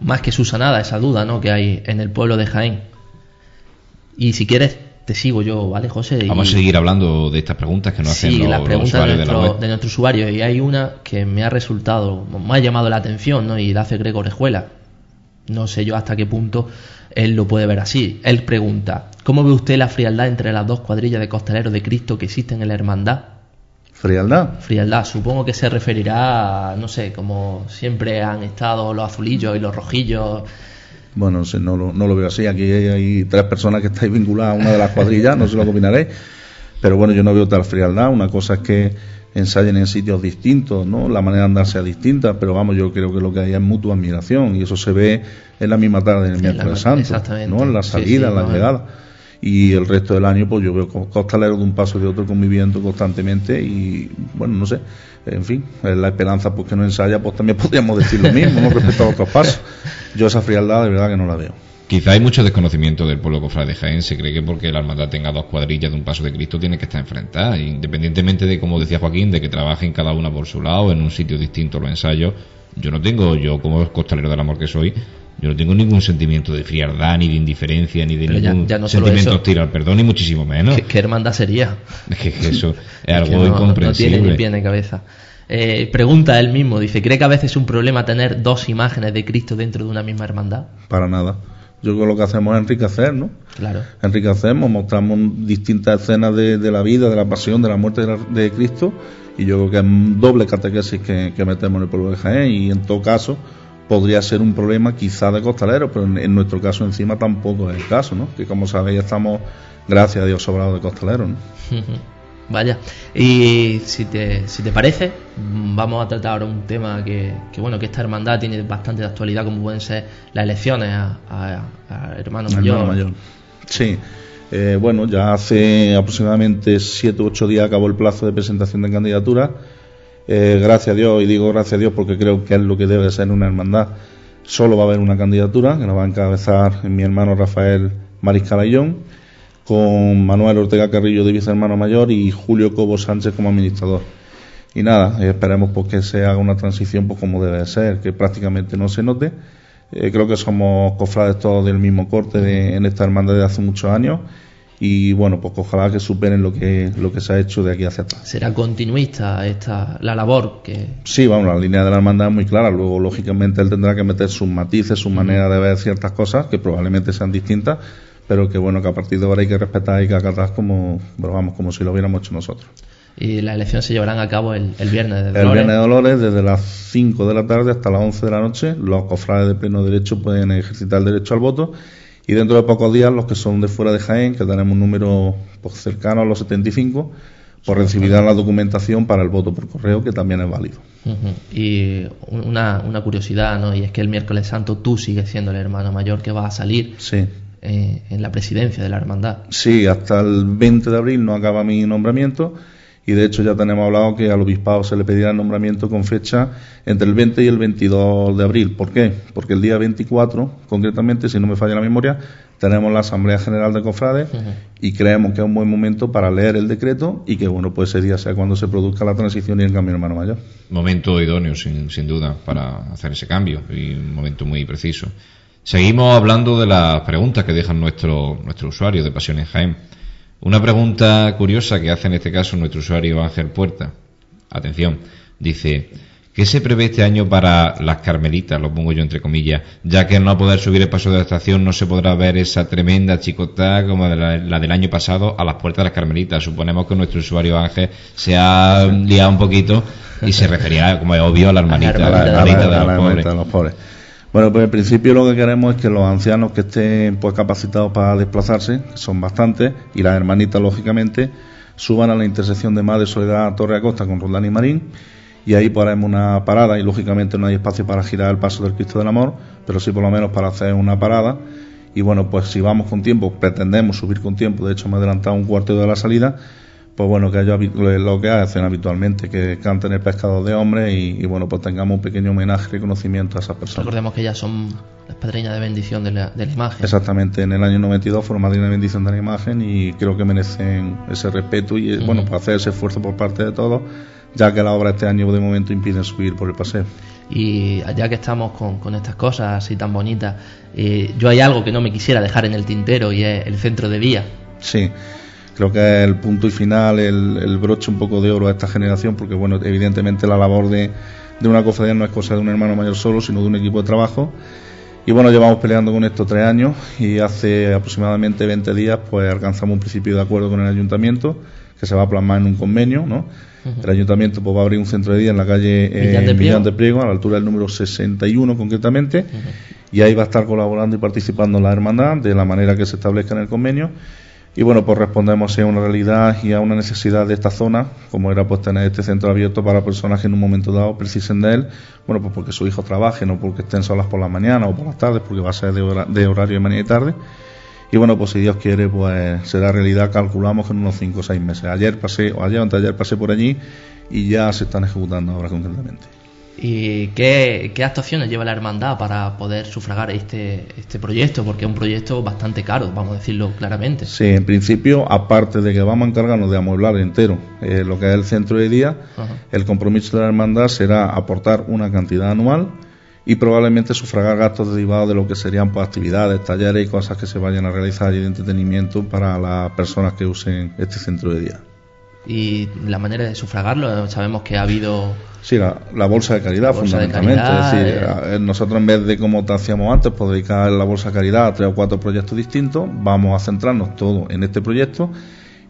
más que susanada esa duda, ¿no? Que hay en el pueblo de Jaén. Y si quieres, te sigo yo, ¿vale, José? Y-
Vamos a seguir hablando de estas preguntas que nos hacen
Sí,
los,
las
los
preguntas de
usuarios de la
nuestro,
web.
de nuestro usuario. Y hay una que me ha resultado, me ha llamado la atención, ¿no? Y la hace Grego Orejuela. No sé yo hasta qué punto él lo puede ver así. Él pregunta, ¿cómo ve usted la frialdad entre las dos cuadrillas de costaleros de Cristo que existen en la hermandad?
Frialdad,
Frialdad, supongo que se referirá, a, no sé, como siempre han estado los azulillos y los rojillos.
Bueno, no sé, no lo, no lo veo así. Aquí hay, hay tres personas que estáis vinculadas a una de las cuadrillas, no sé lo que opinaréis. Pero bueno, yo no veo tal frialdad. Una cosa es que ensayen en sitios distintos, ¿no? La manera de andar sea distinta, pero vamos, yo creo que lo que hay es mutua admiración y eso se ve en la misma tarde del miércoles santo,
exactamente.
¿no? En la salida,
sí,
en la
no,
llegada. Y el resto del año, pues yo veo co- costaleros de un paso y de otro conviviendo constantemente y, bueno, no sé, en fin, eh, la esperanza pues que no ensaya, pues también podríamos decir lo mismo, ¿no? Respecto a otros pasos. Yo esa frialdad de verdad que no la veo.
Quizá hay mucho desconocimiento del pueblo cofrade de Jaén. Se cree que porque la hermandad tenga dos cuadrillas de un paso de Cristo tiene que estar enfrentada. Independientemente de, como decía Joaquín, de que trabajen cada una por su lado, en un sitio distinto los ensayos. Yo no tengo, yo como costalero del amor que soy, yo no tengo ningún sentimiento de frialdad, ni de indiferencia, ni de
Pero
ningún
ya no
sentimiento
eso.
hostil al perdón, ni muchísimo menos.
¿Qué, qué hermandad sería?
Es que que eso es
que
algo
no- No,
incomprensible.
tiene ni pie ni cabeza. Eh, pregunta él mismo, dice, ¿cree que a veces es un problema tener dos imágenes de Cristo dentro de una misma hermandad?
Para nada. Yo creo que lo que hacemos es enriquecer, ¿no?
Claro.
enriquecemos, mostramos distintas escenas de, de la vida, de la pasión, de la muerte de, la- de Cristo, y yo creo que es un doble catequesis que, que metemos en el pueblo de Jaén, y en todo caso podría ser un problema quizá de costalero, pero en, en nuestro caso encima tampoco es el caso, ¿no? Que como sabéis estamos, gracias a Dios, sobrados de costaleros, ¿no?
Vaya. Y si te, si te parece, vamos a tratar ahora un tema que, que, bueno, que esta hermandad tiene bastante de actualidad, como pueden ser las elecciones a, a- a hermano mayor.
Hermano mayor. Sí. Eh, bueno, ya hace aproximadamente 7 u 8 días acabó el plazo de presentación de candidaturas. Eh, gracias a Dios, y digo gracias a Dios porque creo que es lo que debe ser una hermandad. Solo va a haber una candidatura que la va a encabezar mi hermano Rafael Mariscal Ayllón, con Manuel Ortega Carrillo de vicehermano mayor y Julio Cobo Sánchez como administrador. Y nada, eh, esperemos pues, que se haga una transición pues, como debe ser, que prácticamente no se note. Eh, creo que somos cofrades todos del mismo corte de- en esta hermandad de hace muchos años y bueno, pues ojalá que superen lo que, lo que se ha hecho de aquí hacia atrás.
Será continuista esta, la labor que,
Sí, vamos, la línea de la hermandad es muy clara. Luego, lógicamente, él tendrá que meter sus matices, su manera de ver ciertas cosas que probablemente sean distintas, pero que bueno, que a partir de ahora hay que respetar y que acatar como, vamos, como si lo hubiéramos hecho nosotros.
y las elecciones se llevarán a cabo el, el viernes de
El
Dolores.
Viernes de Dolores, desde las 5 de la tarde hasta las 11 de la noche, los cofrades de pleno derecho pueden ejercitar el derecho al voto. Y dentro de pocos días, los que son de fuera de Jaén, que tenemos un número pues, cercano a los 75, pues recibirán la documentación para el voto por correo, que también es válido.
Ujú. Y una, una curiosidad, ¿no? Y es que el miércoles santo tú sigues siendo el hermano mayor que va a salir
Sí.
Eh, en la presidencia de la hermandad.
Sí, hasta el 20 de abril no acaba mi nombramiento y de hecho ya tenemos hablado que al obispado se le pedirá el nombramiento con fecha entre el 20 y el 22 de abril. ¿Por qué? Porque el día 24, concretamente, si no me falla la memoria, tenemos la Asamblea General de Cofrades y creemos que es un buen momento para leer el decreto y que, bueno, pues ese día sea cuando se produzca la transición y el cambio hermano mayor.
momento idóneo, sin, sin duda, para hacer ese cambio y un momento muy preciso. Seguimos hablando de las preguntas que dejan nuestro, nuestro usuario de Pasiones Jaén. Una pregunta curiosa que hace en este caso nuestro usuario Ángel Puerta. Atención, dice, ¿Qué se prevé este año para las carmelitas, lo pongo yo entre comillas, ya que al no poder subir el paso de la estación no se podrá ver esa tremenda chicotá como la, del año pasado a las puertas de las carmelitas? Suponemos que nuestro usuario Ángel se ha liado un poquito y se refería, como es obvio, a la hermanita,
de los pobres. Bueno, pues en principio lo que queremos es que los ancianos que estén pues capacitados para desplazarse, que son bastantes, y las hermanitas lógicamente, suban a la intersección de Madre Soledad Torre Acosta con Roldán y Marín y ahí haremos una parada y lógicamente no hay espacio para girar el paso del Cristo del Amor, pero sí por lo menos para hacer una parada. Y bueno, pues si vamos con tiempo, pretendemos subir con tiempo, de hecho me he adelantado un cuarto de la salida, pues bueno, que ellos lo que hacen habitualmente, que canten el pescado de hombre y, bueno, pues tengamos un pequeño homenaje y reconocimiento a esas personas.
Recordemos que ya son las padrinas de bendición de la, de la, imagen.
Exactamente, en el año 92 fueron madrinas de bendición de la imagen y creo que merecen ese respeto y, bueno, pues hacer ese esfuerzo por parte de todos, ya que la obra este año de momento impide subir por el paseo.
Y ya que estamos con, con estas cosas así tan bonitas, eh, yo hay algo que no me quisiera dejar en el tintero y es el centro de día.
Sí creo que es el punto y final, el, broche un poco de oro a esta generación, porque bueno, evidentemente la labor de, de una cofradía no es cosa de un hermano mayor solo, sino de un equipo de trabajo. Y bueno, llevamos peleando con esto tres años y hace aproximadamente 20 días pues alcanzamos un principio de acuerdo con el ayuntamiento que se va a plasmar en un convenio, ¿no? El ayuntamiento pues, va a abrir un centro de día en la calle eh, Millán de, Priego, a la altura del número 61 concretamente, y ahí va a estar colaborando y participando la hermandad de la manera que se establezca en el convenio y bueno, pues respondemos a una realidad y a una necesidad de esta zona, como era pues tener este centro abierto para personas que en un momento dado precisen de él, bueno, pues porque su hijo trabaje, no porque estén solas por la mañana o por las tardes, porque va a ser de, de horario de mañana y tarde. Y bueno, pues si Dios quiere, pues será realidad, calculamos que en unos 5 o 6 meses. Ayer pasé, o ayer, antes de ayer pasé por allí y ya se están ejecutando ahora concretamente.
¿Y qué, actuaciones lleva la hermandad para poder sufragar este, este proyecto? Porque es un proyecto bastante caro, vamos a decirlo claramente.
Sí, en principio, aparte de que vamos a encargarnos de amueblar entero eh, lo que es el centro de día, el compromiso de la hermandad será aportar una cantidad anual y probablemente sufragar gastos derivados de lo que serían pues, actividades, talleres y cosas que se vayan a realizar y de entretenimiento para las personas que usen este centro de día
y la manera de sufragarlo. Sabemos que ha habido.
Sí, la, bolsa de caridad, fundamentalmente. Eh. nosotros, en vez de como te hacíamos antes, pues dedicar la bolsa de caridad a tres o cuatro proyectos distintos, vamos a centrarnos todo en este proyecto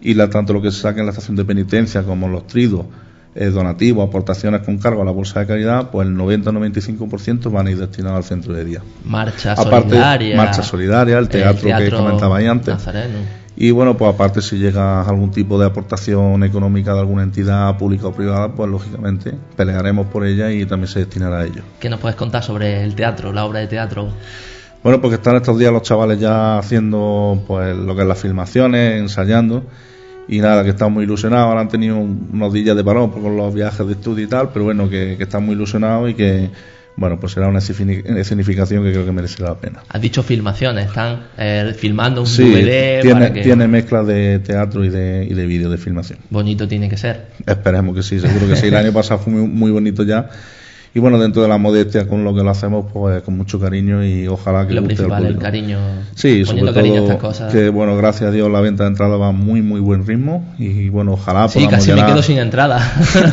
y la, tanto lo que se saque en la estación de penitencia como los tridos, eh, donativos, aportaciones con cargo a la bolsa de caridad, pues el 90-95% van a ir destinados al centro de día.
Marcha solidaria.
Marcha solidaria, el teatro, que comentaba antes. Y bueno, pues aparte si llega algún tipo de aportación económica de alguna entidad pública o privada, pues lógicamente pelearemos por ella y también se destinará a ello.
¿Qué nos puedes contar sobre el teatro, la obra de teatro?
Bueno, porque están estos días los chavales ya haciendo pues lo que es las filmaciones, ensayando y nada, que están muy ilusionados. Ahora han tenido unos días de parón con los viajes de estudio y tal, pero bueno, que, que están muy ilusionados y que bueno, pues será una escenificación que creo que merecerá la pena.
Has dicho filmaciones, están eh, filmando un
sí, Tiene, tiene mezcla de teatro y de, y de vídeo de filmación.
Bonito tiene que ser.
Esperemos que sí, seguro que sí. El año pasado fue muy bonito ya y bueno, dentro de la modestia con lo que lo hacemos, pues con mucho cariño y ojalá que
lo principal, el cariño.
Sí, sobre todo que bueno, gracias a Dios la venta de entrada va muy muy buen ritmo y bueno, ojalá
Sí, casi me quedo sin entrada.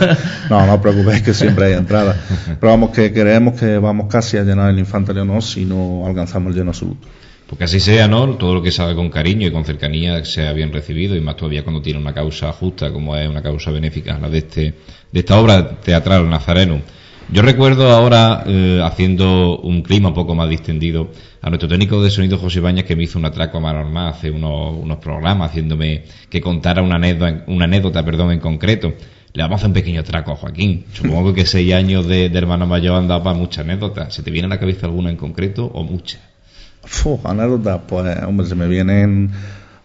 no, no os preocupéis que siempre hay entrada. Pero vamos que creemos que vamos casi a llenar el Infante Leonor si no alcanzamos el lleno absoluto.
Porque así sea, ¿no? Todo lo que se haga con cariño y con cercanía sea bien recibido y más todavía cuando tiene una causa justa como es una causa benéfica, la de este de esta obra teatral Nazareno yo recuerdo ahora, eh, haciendo un clima un poco más distendido, a nuestro técnico de sonido José Bañas que me hizo un atraco a normal hace unos, unos programas, haciéndome que contara una anécdota, una anécdota perdón, en concreto. Le vamos a hacer un pequeño atraco a Joaquín. Supongo que seis años de, hermano mayor han dado para muchas anécdotas. ¿Se te viene a la cabeza alguna en concreto o muchas?
anécdotas, pues, hombre, se me vienen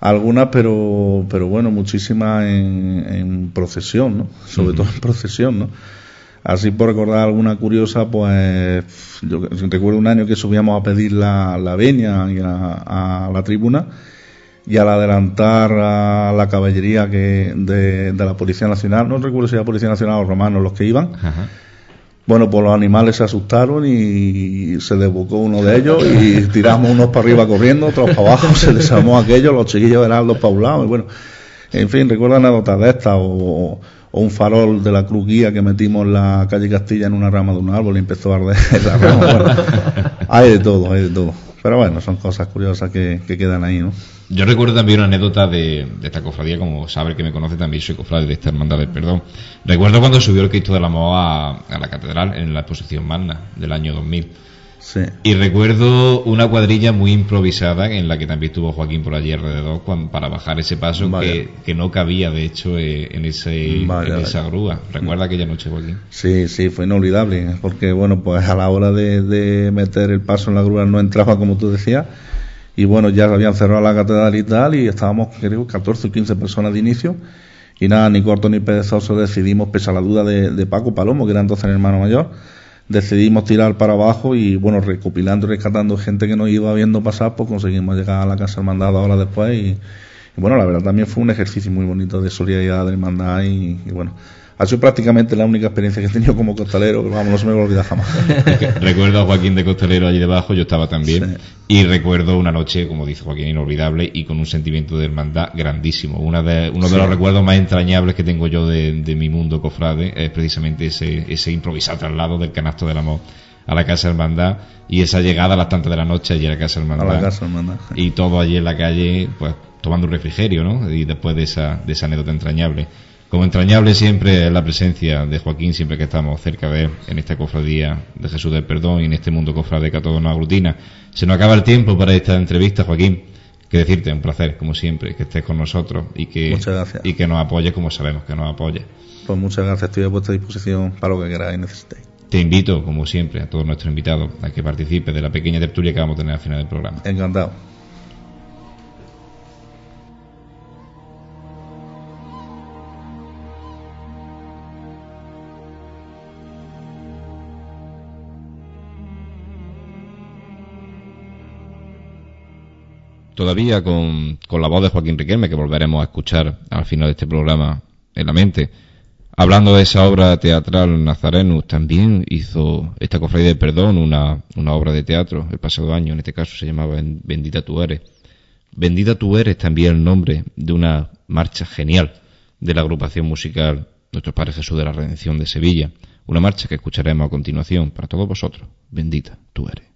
algunas, pero, pero bueno, muchísimas en, en procesión, ¿no? Sobre todo en procesión, ¿no? Así por recordar alguna curiosa, pues yo recuerdo un año que subíamos a pedir la, la veña a, la tribuna y al adelantar a la caballería que de, la Policía Nacional, no recuerdo si era Policía Nacional o romanos los que iban, bueno, pues los animales se asustaron y se desbocó uno de ellos y tiramos unos para arriba corriendo, otros para abajo, se desarmó aquello, los chiquillos eran los paulados y bueno, en fin, recuerdo anécdotas de estas o o un farol de la cruz guía que metimos en la calle Castilla en una rama de un árbol y empezó a arder la rama. hay de todo, hay de todo. Pero bueno, son cosas curiosas que, quedan ahí, ¿no?
Yo recuerdo también una anécdota de, esta cofradía, como sabe que me conoce también, soy cofrade de esta hermandad del perdón. Recuerdo cuando subió el Cristo de la Moa a, la catedral en la exposición magna del año 2000. Y recuerdo una cuadrilla muy improvisada en la que también estuvo Joaquín por allí alrededor para bajar ese paso que, no cabía, de hecho, eh, en, ese, esa grúa. ¿Recuerda aquella noche, Joaquín?
Sí, sí, fue inolvidable, porque bueno, pues a la hora de, meter el paso en la grúa no entraba, como tú decías, y bueno, ya habían cerrado la catedral y tal, y estábamos, creo, 14 o 15 personas de inicio, y nada, ni corto ni perezoso decidimos, pese a la duda de, de Paco Palomo, que era entonces el hermano mayor, decidimos tirar para abajo y bueno, recopilando y rescatando gente que nos iba viendo pasar, pues conseguimos llegar a la casa hermandad ahora después y, bueno, la verdad también fue un ejercicio muy bonito de solidaridad, de hermandad y bueno, ha sido prácticamente la única experiencia que he tenido como costalero, pero vamos, no se me va a olvidar jamás.
recuerdo a Joaquín de costalero allí debajo, yo estaba también, y recuerdo una noche, como dice Joaquín, inolvidable y con un sentimiento de hermandad grandísimo. Una de, uno de los recuerdos más entrañables que tengo yo de, mi mundo cofrade es precisamente ese, ese improvisado traslado del canasto del amor a la Casa Hermandad y esa llegada a las tantas de la noche allí a la Casa Hermandad.
A la Casa Hermandad.
Y todo allí en la calle, pues tomando un refrigerio, ¿no? Y después de esa, de esa anécdota entrañable. Como entrañable siempre es la presencia de Joaquín, siempre que estamos cerca de él, en esta cofradía de Jesús del Perdón y en este mundo cofrade que a todos nos aglutina. Se nos acaba el tiempo para esta entrevista, Joaquín. Que decirte, un placer, como siempre, que estés con nosotros y que, y que nos apoyes como sabemos que nos apoyes.
Pues muchas gracias, estoy a vuestra disposición para lo que queráis y necesitéis.
Te invito, como siempre, a todos nuestros invitados a que participes de la pequeña tertulia que vamos a tener al final del programa.
Encantado.
Todavía con, la voz de Joaquín Riquelme, que volveremos a escuchar al final de este programa en la mente. Hablando de esa obra teatral, Nazarenus también hizo esta cofradía de perdón, una, una obra de teatro el pasado año, en este caso se llamaba Bendita tú eres. Bendita tú eres también el nombre de una marcha genial de la agrupación musical Nuestro Padre Jesús de la Redención de Sevilla, una marcha que escucharemos a continuación para todos vosotros. Bendita tú eres.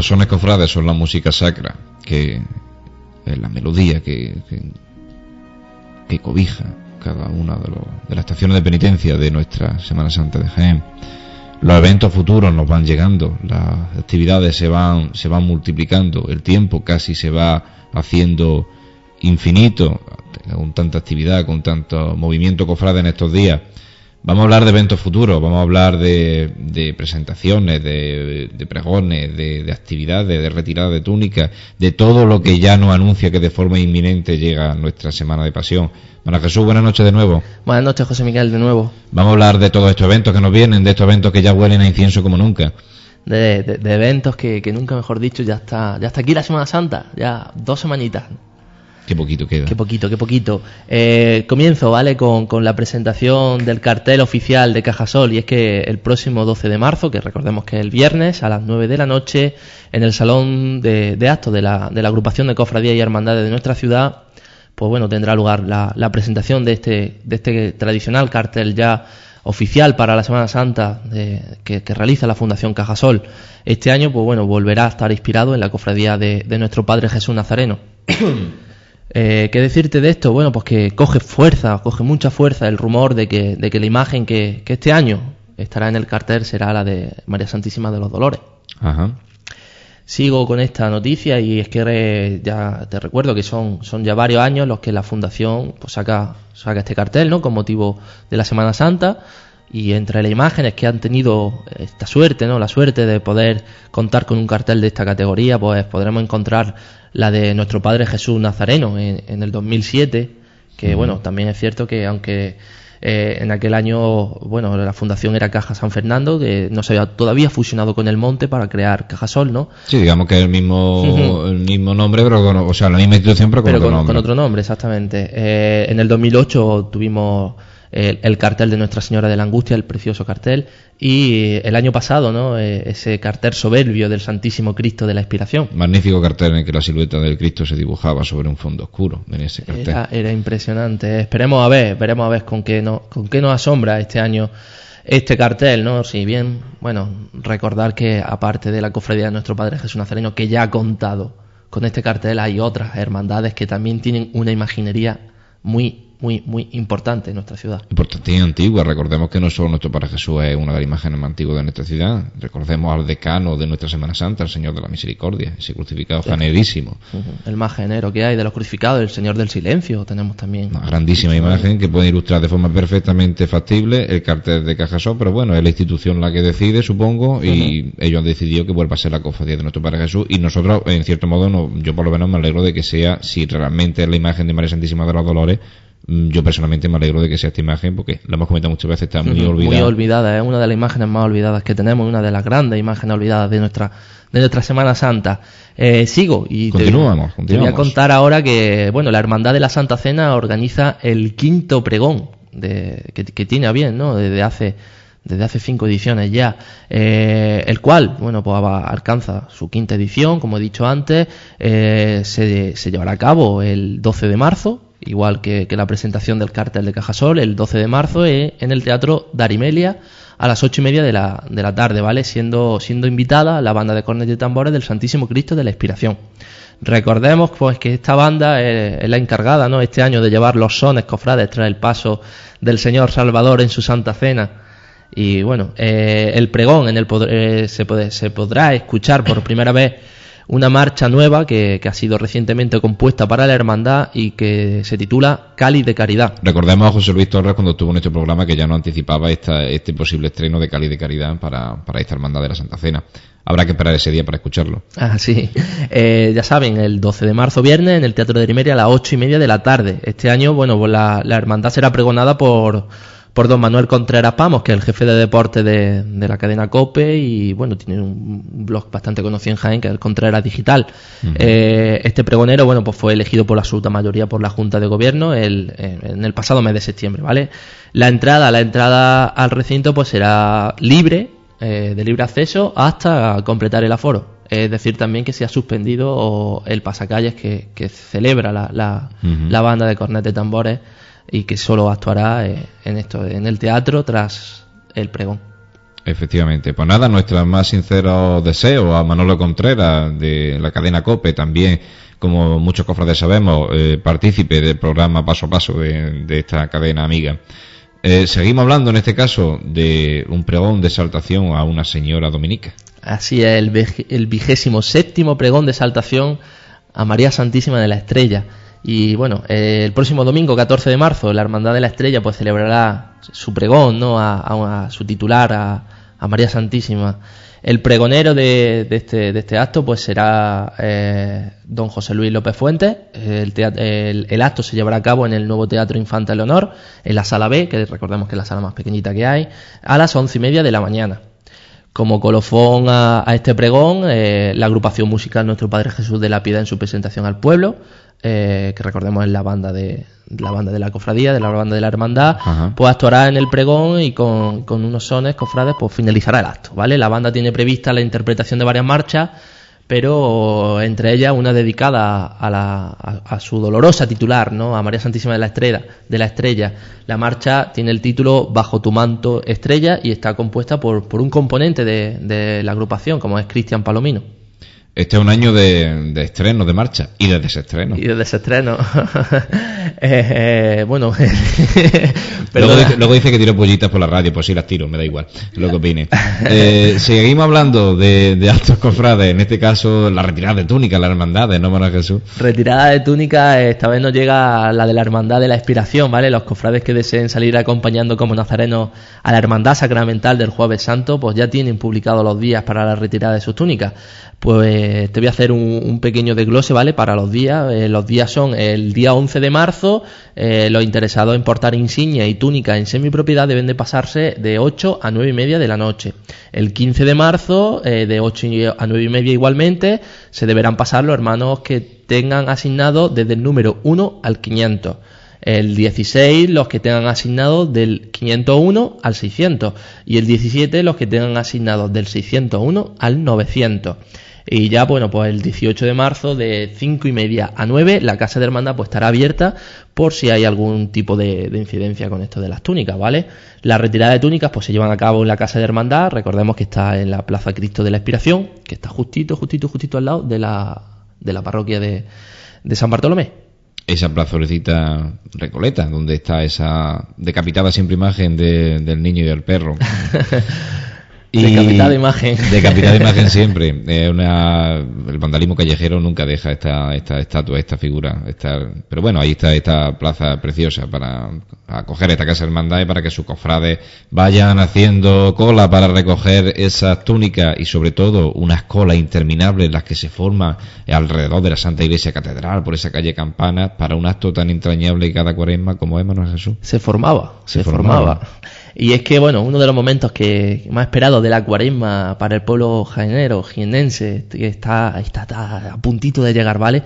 Los sones cofrades son la música sacra, que es la melodía que, que, cobija cada una de, de, las estaciones de penitencia de nuestra Semana Santa de Jaén. Los eventos futuros nos van llegando, las actividades se van, se van multiplicando, el tiempo casi se va haciendo infinito, con tanta actividad, con tanto movimiento cofrade en estos días. Vamos a hablar de eventos futuros, vamos a hablar de, presentaciones, de, pregones, de, actividades, de retirada de túnicas, de todo lo que ya nos anuncia que de forma inminente llega nuestra Semana de Pasión. Bueno, Jesús, buenas noches de nuevo.
Buenas noches, José Miguel, de nuevo.
Vamos a hablar de todos estos eventos que nos vienen, de estos eventos que ya huelen a incienso como nunca.
De, eventos que, que, nunca, mejor dicho, ya está, ya está aquí la Semana Santa, ya dos semanitas.
Qué poquito queda.
Qué poquito, qué poquito. Eh, comienzo, ¿vale? Con, la presentación del cartel oficial de Cajasol. Y es que el próximo 12 de marzo, que recordemos que es el viernes, a las 9 de la noche, en el salón de, actos de la, de la agrupación de cofradías y hermandades de nuestra ciudad, pues bueno, tendrá lugar la, presentación de este, de este tradicional cartel ya oficial para la Semana Santa que, realiza la Fundación Cajasol. Este año, pues bueno, volverá a estar inspirado en la cofradía de, de nuestro Padre Jesús Nazareno. Eh, ¿Qué decirte de esto? Bueno, pues que coge fuerza, coge mucha fuerza el rumor de que, de que la imagen que, este año estará en el cartel será la de María Santísima de los Dolores. Ajá. Sigo con esta noticia y es que ya te recuerdo que son, son ya varios años los que la Fundación pues, saca, saca este cartel, ¿no? Con motivo de la Semana Santa y entre las imágenes que han tenido esta suerte, ¿no? La suerte de poder contar con un cartel de esta categoría, pues podremos encontrar la de nuestro Padre Jesús Nazareno en, el 2007, que bueno, también es cierto que aunque eh, en aquel año, bueno, la fundación era Caja San Fernando, que no se había todavía fusionado con el Monte para crear Cajasol, ¿no?
Sí, digamos que es el mismo, el mismo nombre, pero con, o sea, la misma institución, pero con otro nombre.
Con otro nombre, exactamente. Eh, en el 2008 tuvimos el, cartel de Nuestra Señora de la Angustia, el precioso cartel, y el año pasado, ¿no? Eh, ese cartel soberbio del Santísimo Cristo de la Inspiración.
Magnífico cartel en el que la silueta del Cristo se dibujaba sobre un fondo oscuro en ese cartel.
Era, impresionante. Esperemos a ver, veremos a ver con qué, no, con qué nos asombra este año este cartel, ¿no? Si bien, bueno, recordar que aparte de la cofradía de nuestro Padre Jesús Nazareno, que ya ha contado con este cartel, hay otras hermandades que también tienen una imaginería muy muy, muy importante en nuestra ciudad.
Importante y antigua. Recordemos que no solo nuestro Padre Jesús es una de las imágenes más antiguas de nuestra ciudad. Recordemos al decano de nuestra Semana Santa, el Señor de la Misericordia, ese crucificado generísimo.
El más genero que hay de los crucificados, el Señor del Silencio, tenemos también.
Una grandísima imagen que puede ilustrar de forma perfectamente factible el cartel de Cajasol, pero bueno, es la institución la que decide, supongo, y ellos han decidido que vuelva a ser la cofradía de nuestro Padre Jesús, y nosotros, en cierto modo, no, yo por lo menos me alegro de que sea, si realmente es la imagen de María Santísima de los Dolores, yo personalmente me alegro de que sea esta imagen porque la hemos comentado muchas veces, está muy olvidada.
Muy olvidada, es una de las imágenes más olvidadas que tenemos, una de las grandes imágenes olvidadas de nuestra de nuestra Semana Santa. Eh, sigo y
continuamos,
te, voy a contar ahora que bueno la Hermandad de la Santa Cena organiza el quinto pregón de, que, tiene a bien, ¿no? Desde hace desde hace cinco ediciones ya, eh, el cual, bueno, pues alcanza su quinta edición, como he dicho antes, eh, se, se llevará a cabo el 12 de marzo, igual que, la presentación del cartel de Cajasol, el 12 de marzo eh, en el Teatro Darimelia a las ocho y media de la, de la tarde, ¿vale? Siendo, siendo invitada la banda de cornetas y tambores del Santísimo Cristo de la Inspiración. Recordemos pues que esta banda es, la encargada, ¿no? Este año de llevar los sones cofrades tras el paso del Señor Salvador en su Santa Cena. Y bueno, eh, el pregón en el eh, se, puede, se podrá escuchar por primera vez una marcha nueva que, ha sido recientemente compuesta para la hermandad y que se titula Cáliz de Caridad.
Recordemos a José Luis Torres cuando estuvo en este programa que ya no anticipaba este posible estreno de Cáliz de Caridad para, esta hermandad de la Santa Cena. Habrá que esperar ese día para escucharlo.
Ah, sí. Eh, ya saben, el 12 de marzo, viernes, en el Teatro de Rimeria a las ocho y media de la tarde. Este año, bueno, pues la hermandad será pregonada por por don Manuel Contreras Pamos, que es el jefe de deporte de, la cadena COPE y bueno, tiene un blog bastante conocido en Jaén, que es el Contreras Digital. Eh, este pregonero, bueno, pues fue elegido por la absoluta mayoría por la Junta de Gobierno el, en el pasado mes de septiembre, ¿vale? La entrada, la entrada al recinto pues será libre, eh, de libre acceso, hasta completar el aforo. Es decir, también que se ha suspendido el pasacalles que, celebra la, la, banda de cornetes y tambores y que solo actuará eh, en esto, en el teatro tras el pregón.
Efectivamente. Pues nada, nuestros más sinceros deseos a Manolo Contreras de la cadena COPE, también, como muchos cofrades sabemos, eh, partícipe del programa Paso a Paso de, esta cadena amiga. Eh, seguimos hablando en este caso de un pregón de exaltación a una señora dominica.
Así es, el, el vigésimo séptimo pregón de exaltación a María Santísima de la Estrella. Y bueno, eh, el próximo domingo, 14 de marzo, la Hermandad de la Estrella pues celebrará su pregón, ¿no? A, su titular, a, María Santísima. El pregonero de, este, de este, acto pues será eh, don José Luis López Fuentes. El, acto se llevará a cabo en el nuevo Teatro Infanta Leonor, en la sala B, que recordemos que es la sala más pequeñita que hay, a las once y media de la mañana. Como colofón a, este pregón, eh, la agrupación musical Nuestro Padre Jesús de la Piedad en su presentación al pueblo, eh, que recordemos es la banda de la banda de la cofradía, de la banda de la hermandad, pues actuará en el pregón y con, unos sones cofrades, pues finalizará el acto, ¿vale? La banda tiene prevista la interpretación de varias marchas, pero entre ellas una dedicada a, la, a, su dolorosa titular, ¿no? A María Santísima de la Estrella, de la Estrella. La marcha tiene el título Bajo tu manto estrella y está compuesta por, por un componente de, de la agrupación, como es Cristian Palomino.
Este es un año de, de estreno, de marcha y de desestreno.
Y de desestreno. Eh, eh, bueno,
luego, dice, que tiro pollitas por la radio, pues sí las tiro, me da igual, lo que opine. Eh, seguimos hablando de, de, actos cofrades, en este caso la retirada de túnica, la hermandad de No Jesús.
Retirada de túnica, esta vez nos llega la de la hermandad de la expiración, ¿vale? Los cofrades que deseen salir acompañando como nazarenos a la hermandad sacramental del Jueves Santo, pues ya tienen publicados los días para la retirada de sus túnicas pues te voy a hacer un, pequeño desglose, ¿vale? Para los días. Eh, los días son el día 11 de marzo, eh, los interesados en portar insignia y túnica en semipropiedad deben de pasarse de 8 a 9 y media de la noche. El 15 de marzo, eh, de 8 a 9 y media igualmente, se deberán pasar los hermanos que tengan asignado desde el número 1 al 500 el 16 los que tengan asignados del 501 al 600 y el 17 los que tengan asignados del 601 al 900. Y ya, bueno, pues el 18 de marzo de 5 y media a 9 la casa de hermandad pues estará abierta por si hay algún tipo de, incidencia con esto de las túnicas, ¿vale? La retirada de túnicas pues se llevan a cabo en la casa de hermandad, recordemos que está en la Plaza Cristo de la Expiración, que está justito, justito, justito al lado de la, de la parroquia de, de San Bartolomé
esa plazolecita Recoleta, donde está esa decapitada siempre imagen del niño y del perro.
Decapitada imagen.
Decapitada imagen siempre. el vandalismo callejero nunca deja esta, esta estatua, esta figura. Esta, pero bueno, ahí está esta plaza preciosa para acoger esta casa hermandad y para que sus cofrades vayan haciendo cola para recoger esas túnicas y sobre todo unas colas interminables las que se forman alrededor de la Santa Iglesia Catedral por esa calle Campana para un acto tan entrañable cada cuaresma como es Manuel Jesús.
Se formaba, se, formaba. Y es que, bueno, uno de los momentos que más esperado de la cuaresma para el pueblo jaenero, jienense, que está, está, está a puntito de llegar, ¿vale?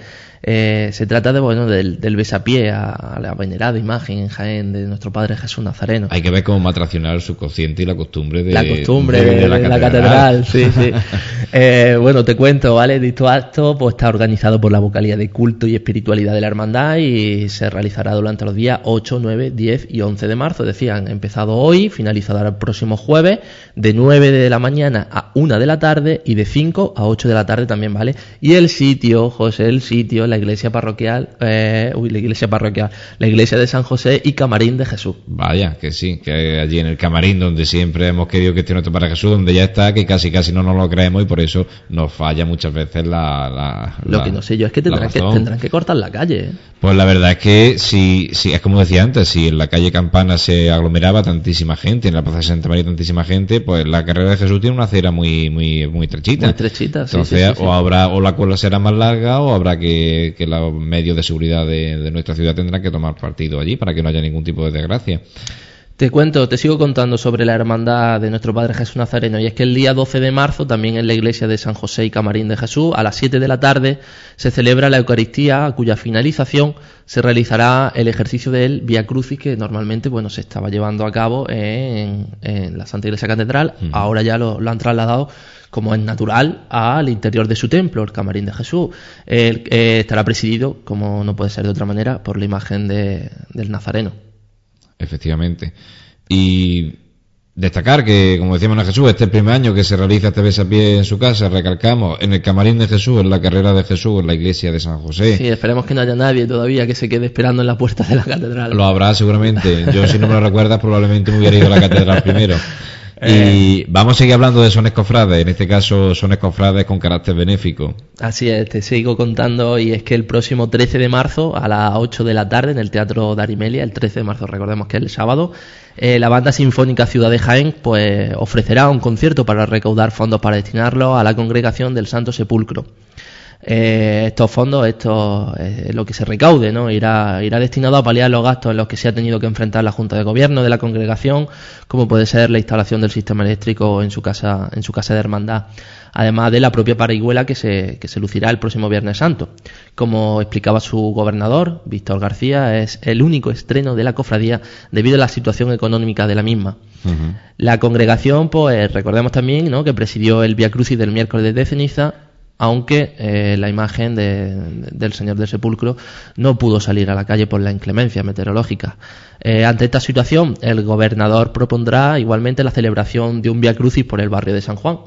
Eh, se trata de bueno del, del besapié a, la venerada imagen en Jaén de nuestro Padre Jesús Nazareno.
Hay que ver cómo va a el subconsciente y la costumbre de
la costumbre de, la, catedral. sí, sí. Eh, bueno, te cuento, ¿vale? Dicho acto pues está organizado por la vocalía de culto y espiritualidad de la hermandad y se realizará durante los días 8, 9, 10 y 11 de marzo. Decían, empezado hoy, finalizado el próximo jueves, de 9 de la mañana a 1 de la tarde y de 5 a 8 de la tarde también, ¿vale? Y el sitio, José, el sitio, la iglesia parroquial, eh, uy, la iglesia parroquial, la iglesia de San José y Camarín de Jesús.
Vaya, que sí, que allí en el Camarín donde siempre hemos querido que esté nuestro para Jesús, donde ya está, que casi casi no nos lo creemos y por eso nos falla muchas veces la...
lo que no sé yo es que tendrán, que tendrán que cortar la calle. ¿eh?
Pues la verdad es que si, si, es como decía antes, si en la calle Campana se aglomeraba tantísima gente, en la Plaza de Santa María tantísima gente, pues la carrera de Jesús tiene una acera muy, muy, muy estrechita.
Muy estrechita,
Entonces, o habrá, o la cola será más larga, o habrá que que, los medios de seguridad de, nuestra ciudad tendrán que tomar partido allí para que no haya ningún tipo de desgracia.
Te cuento, te sigo contando sobre la hermandad de nuestro Padre Jesús Nazareno. Y es que el día 12 de marzo, también en la iglesia de San José y Camarín de Jesús, a las 7 de la tarde, se celebra la Eucaristía, a cuya finalización se realizará el ejercicio del Via Crucis, que normalmente bueno, se estaba llevando a cabo en, la Santa Iglesia Catedral. Ahora ya lo, han trasladado como es natural, al interior de su templo, el camarín de Jesús. Él, eh, estará presidido, como no puede ser de otra manera, por la imagen de, del Nazareno.
Efectivamente. Y Destacar que, como decíamos en Jesús, este es el primer año que se realiza este a pie en su casa, recalcamos, en el camarín de Jesús, en la carrera de Jesús, en la iglesia de San José.
Sí, esperemos que no haya nadie todavía que se quede esperando en la puerta de la catedral.
Lo habrá seguramente. Yo, si no me lo recuerdas, probablemente me hubiera ido a la catedral primero. Y eh. vamos a seguir hablando de sones cofrades, en este caso sones cofrades con carácter benéfico.
Así es, te sigo contando y es que el próximo 13 de marzo a las 8 de la tarde en el Teatro Darimelia, el 13 de marzo recordemos que es el sábado, eh, la Banda Sinfónica Ciudad de Jaén pues ofrecerá un concierto para recaudar fondos para destinarlo a la congregación del Santo Sepulcro. Eh, estos fondos, esto eh, lo que se recaude, ¿no? Irá, irá destinado a paliar los gastos en los que se ha tenido que enfrentar la Junta de Gobierno de la congregación, como puede ser la instalación del sistema eléctrico en su casa, en su casa de hermandad, además de la propia parihuela que se, que se lucirá el próximo Viernes Santo. Como explicaba su gobernador, Víctor García, es el único estreno de la cofradía debido a la situación económica de la misma. La congregación, pues recordemos también, ¿no? que presidió el Via Crucis del miércoles de ceniza aunque eh, la imagen del Señor del Sepulcro no pudo salir a la calle por la inclemencia meteorológica. Eh, ante esta situación, el gobernador propondrá igualmente la celebración de un Via Crucis por el barrio de San Juan.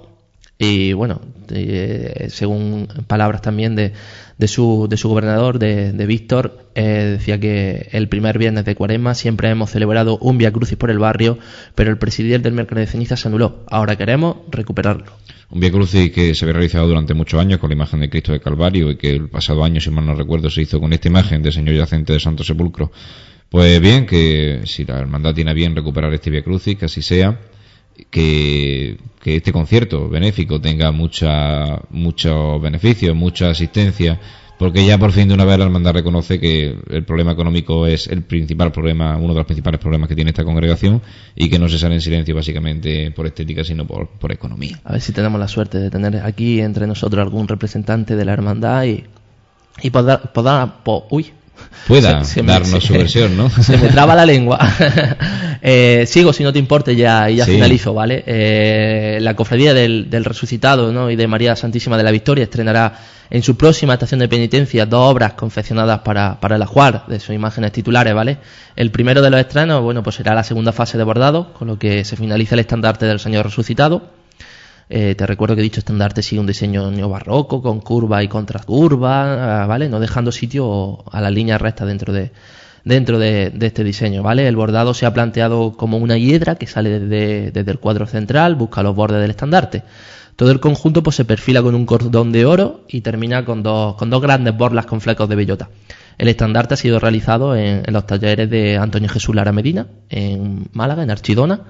Y bueno, eh, según palabras también de, de, su, de su gobernador, de, de Víctor, decía que el primer viernes de Cuaresma siempre hemos celebrado un Via Crucis por el barrio, pero el presidir del miércoles de ceniza se anuló. Ahora queremos recuperarlo.
Un Via Crucis que se había realizado durante muchos años con la imagen de Cristo de Calvario y que el pasado año, si mal no recuerdo, se hizo con esta imagen del Señor Yacente de Santo Sepulcro. Pues bien, que si la hermandad tiene bien recuperar este Via Crucis, que así sea, que, que este concierto benéfico tenga mucha, muchos beneficios, mucha asistencia porque ya por fin de una vez la hermandad reconoce que el problema económico es el principal problema, uno de los principales problemas que tiene esta congregación y que no se sale en silencio básicamente por estética, sino por, por economía.
A ver si tenemos la suerte de tener aquí entre nosotros algún representante de la hermandad y, y poder, poder uy,
pueda darnos su versión, ¿no?
Se me traba la lengua. eh, sigo, si no te importe, ya, y ya finalizo, ¿vale? Eh, la cofradía del, del, resucitado ¿no? y de María Santísima de la Victoria estrenará en su próxima estación de penitencia dos obras confeccionadas para, para el ajuar de sus imágenes titulares, ¿vale? El primero de los estrenos, bueno, pues será la segunda fase de bordado, con lo que se finaliza el estandarte del Señor resucitado. Eh, te recuerdo que dicho estandarte sigue un diseño neobarroco, con curva y contracurva, ¿vale? No dejando sitio a la línea recta dentro de, dentro de, este diseño, ¿vale? El bordado se ha planteado como una hiedra que sale desde, desde el cuadro central, busca los bordes del estandarte. Todo el conjunto pues, se perfila con un cordón de oro y termina con dos, con dos grandes borlas con flecos de bellota. El estandarte ha sido realizado en, los talleres de Antonio Jesús Lara Medina, en Málaga, en Archidona,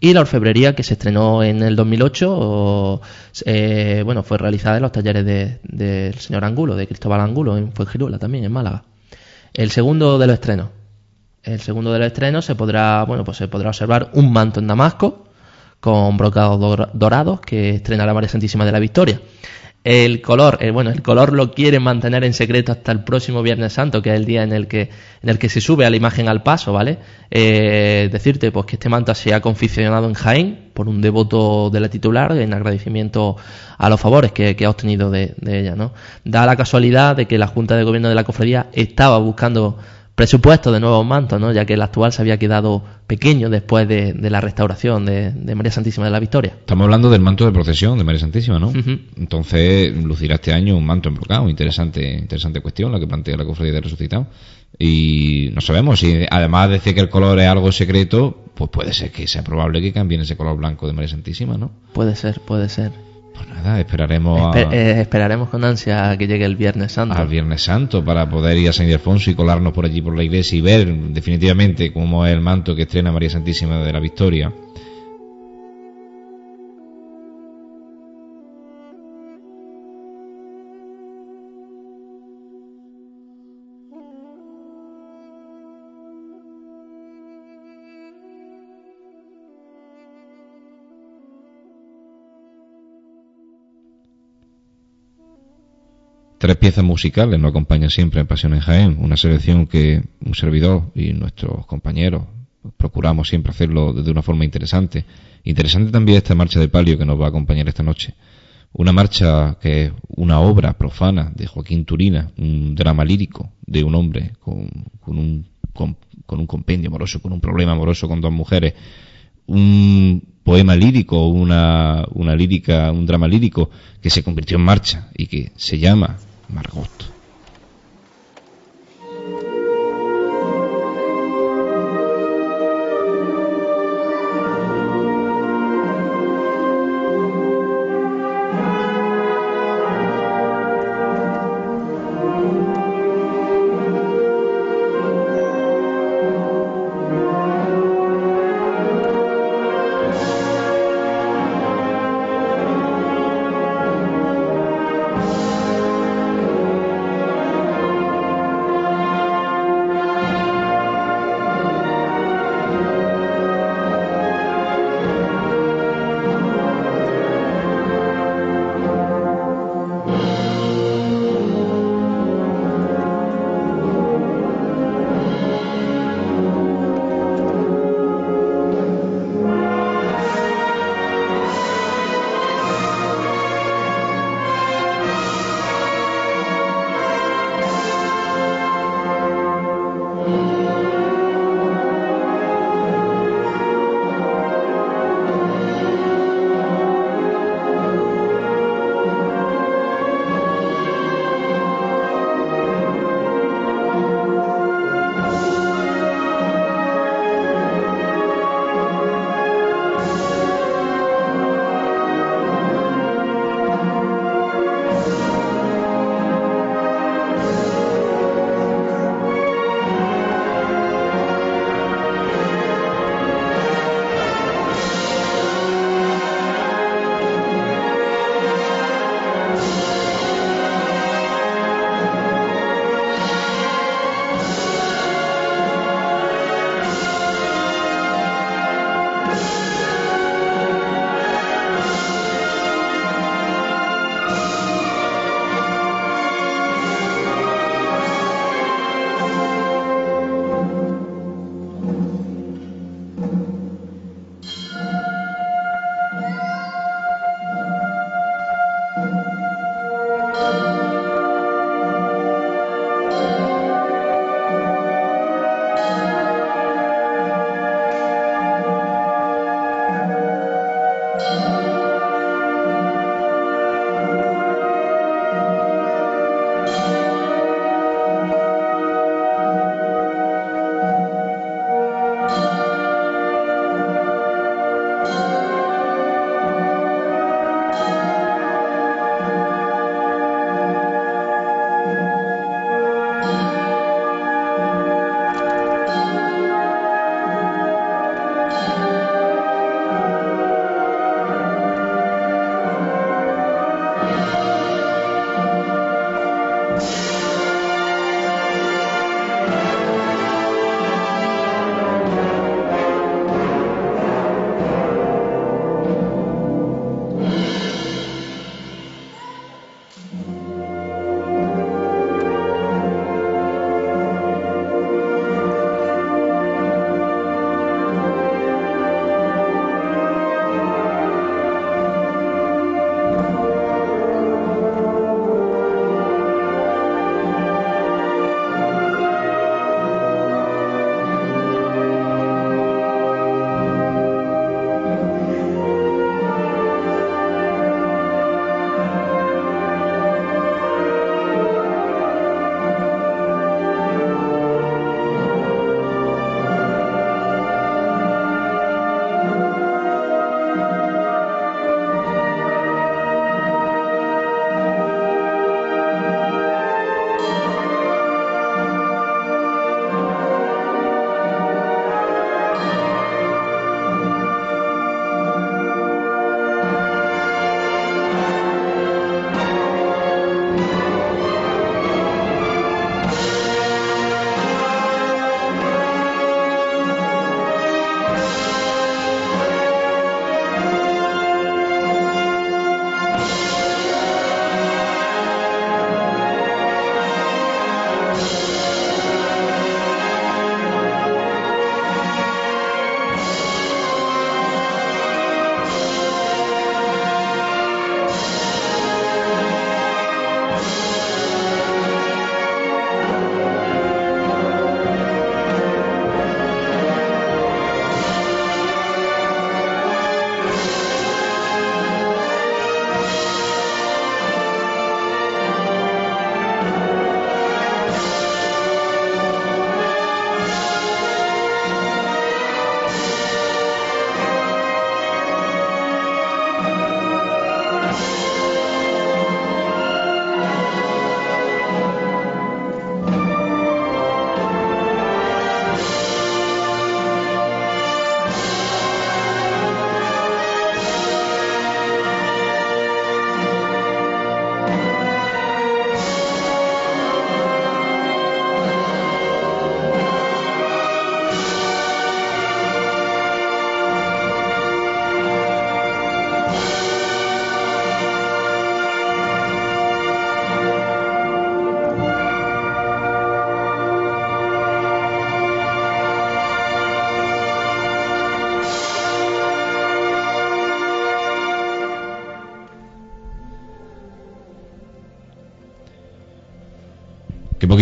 y la orfebrería que se estrenó en el 2008, eh, bueno, fue realizada en los talleres del señor Angulo, de Cristóbal Angulo, en Fuengirola también, en Málaga. El segundo de los estrenos. El segundo de los estrenos se podrá, bueno, pues se podrá observar un manto en Damasco, con brocados dorados que estrenará María Santísima de la Victoria. El color, eh, bueno, el color lo quieren mantener en secreto hasta el próximo Viernes Santo, que es el día en el que, en el que se sube a la imagen al paso, ¿vale? Eh, decirte, pues que este manto se ha confeccionado en Jaén por un devoto de la titular en agradecimiento a los favores que, ha obtenido de, de, ella, ¿no? Da la casualidad de que la Junta de Gobierno de la Cofradía estaba buscando presupuesto de nuevos mantos, ¿no? ya que el actual se había quedado pequeño después de, la restauración de, María Santísima de la Victoria.
Estamos hablando del manto de procesión de María Santísima, ¿no? Entonces lucirá este año un manto embrocado. Interesante, interesante cuestión la que plantea la Cofradía de Resucitado. Y no sabemos si, además de decir que el color es algo secreto, pues puede ser que sea probable que cambien ese color blanco de María Santísima, ¿no?
Puede ser, puede ser.
Pues nada, esperaremos
eh, esperaremos con ansia a que llegue el Viernes Santo.
Al Viernes Santo para poder ir a San Ildefonso y colarnos por allí por la iglesia y ver definitivamente cómo es el manto que estrena María Santísima de la Victoria. Tres piezas musicales nos acompañan siempre en Pasión en Jaén, una selección que un servidor y nuestros compañeros procuramos siempre hacerlo de una forma interesante. Interesante también esta marcha de palio que nos va a acompañar esta noche. Una marcha que es una obra profana de Joaquín Turina, un drama lírico de un hombre con, un, con un compendio amoroso, con un problema amoroso con dos mujeres, un poema lírico, una, una lírica, un drama lírico que se convirtió en marcha y que se llama Margot.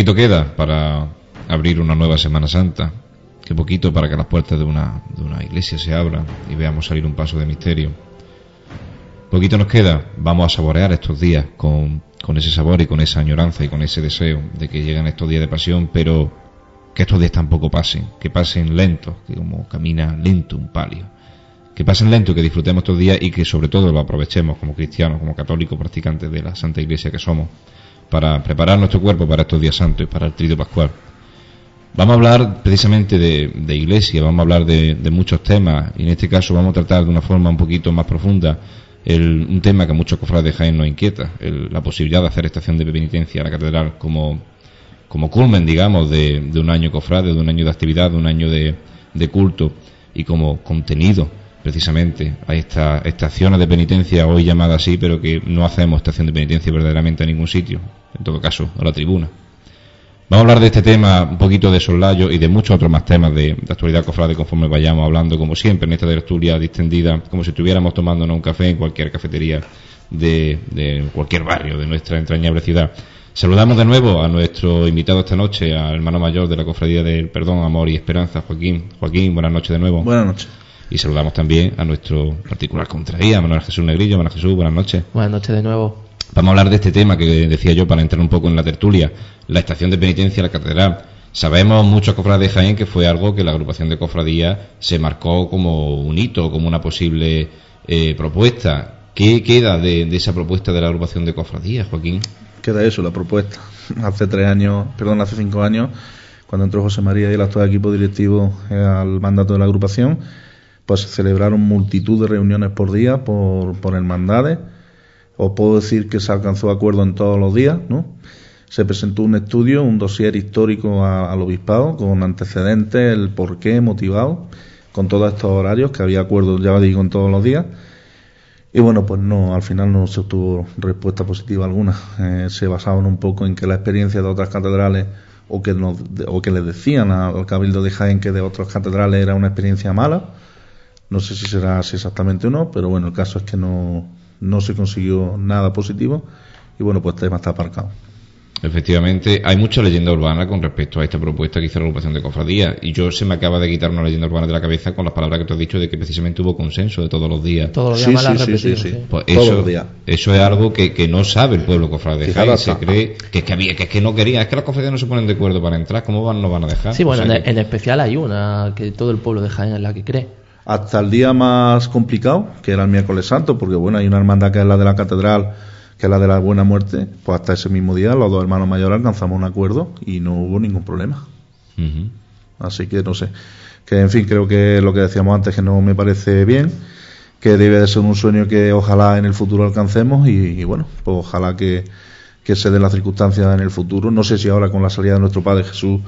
Poquito queda para abrir una nueva Semana Santa. Qué poquito para que las puertas de una, de una iglesia se abran y veamos salir un paso de misterio. Poquito nos queda. Vamos a saborear estos días con, con ese sabor y con esa añoranza y con ese deseo de que lleguen estos días de pasión, pero que estos días tampoco pasen, que pasen lentos, que como camina lento un palio. Que pasen lento, que disfrutemos estos días y que sobre todo lo aprovechemos como cristianos, como católicos practicantes de la Santa Iglesia que somos para preparar nuestro cuerpo para estos días santos y para el trío pascual. Vamos a hablar precisamente de, iglesia, vamos a hablar de, muchos temas y en este caso vamos a tratar de una forma un poquito más profunda un tema que a muchos cofrades de Jaén nos inquieta, la posibilidad de hacer estación de penitencia a la catedral como, como culmen, digamos, de, un año cofrade, de un año de actividad, de un año de, de culto y como contenido precisamente a esta estación de penitencia, hoy llamada así, pero que no hacemos estación de penitencia verdaderamente a ningún sitio, en todo caso, a la tribuna. Vamos a hablar de este tema un poquito de soslayo y de muchos otros más temas de, actualidad cofrade conforme vayamos hablando, como siempre, en esta tertulia distendida, como si estuviéramos tomándonos un café en cualquier cafetería de, de cualquier barrio de nuestra entrañable ciudad. Saludamos de nuevo a nuestro invitado esta noche, al hermano mayor de la Cofradía del Perdón, Amor y Esperanza, Joaquín. Joaquín, buenas noches de nuevo.
Buenas noches.
Y saludamos también a nuestro particular contraía, Manuel Jesús Negrillo. Manuel Jesús, buenas noches.
Buenas noches de nuevo.
Vamos a hablar de este tema que decía yo para entrar un poco en la tertulia, la estación de penitencia la catedral. Sabemos muchos cofrades de Jaén que fue algo que la agrupación de cofradías se marcó como un hito, como una posible eh, propuesta. ¿Qué queda de, esa propuesta de la agrupación de cofradías, Joaquín?
Queda eso, la propuesta. Hace tres años, perdón, hace cinco años, cuando entró José María y el actual equipo directivo eh, al mandato de la agrupación, pues se celebraron multitud de reuniones por día por, por hermandades. Os puedo decir que se alcanzó acuerdo en todos los días, ¿no? Se presentó un estudio, un dossier histórico al obispado con antecedentes, el porqué motivado, con todos estos horarios, que había acuerdo, ya digo, en todos los días. Y bueno, pues no, al final no se obtuvo respuesta positiva alguna. Eh, se basaban un poco en que la experiencia de otras catedrales o que, nos, o que le decían al Cabildo de Jaén que de otras catedrales era una experiencia mala no sé si será así exactamente o no, pero bueno, el caso es que no, no se consiguió nada positivo y bueno, pues el tema está aparcado.
Efectivamente, hay mucha leyenda urbana con respecto a esta propuesta que hizo la agrupación de cofradías. Y yo se me acaba de quitar una leyenda urbana de la cabeza con las palabras que tú has dicho de que precisamente hubo consenso de todos los días.
Todos los días sí, sí, sí,
pues eso, eso es algo que, no sabe el pueblo cofrade de Se cree que es que, había, que es que no quería, es que las cofradías no se ponen de acuerdo para entrar. ¿Cómo van, no van a dejar?
Sí, bueno, en, especial hay una que todo el pueblo de Jaén es la que cree
hasta el día más complicado, que era el miércoles santo, porque bueno, hay una hermandad que es la de la catedral, que es la de la buena muerte, pues hasta ese mismo día los dos hermanos mayores alcanzamos un acuerdo y no hubo ningún problema. Así que no sé, que en fin, creo que lo que decíamos antes que no me parece bien, que debe de ser un sueño que ojalá en el futuro alcancemos y, bueno, pues ojalá que, que se den las circunstancias en el futuro. No sé si ahora con la salida de nuestro Padre Jesús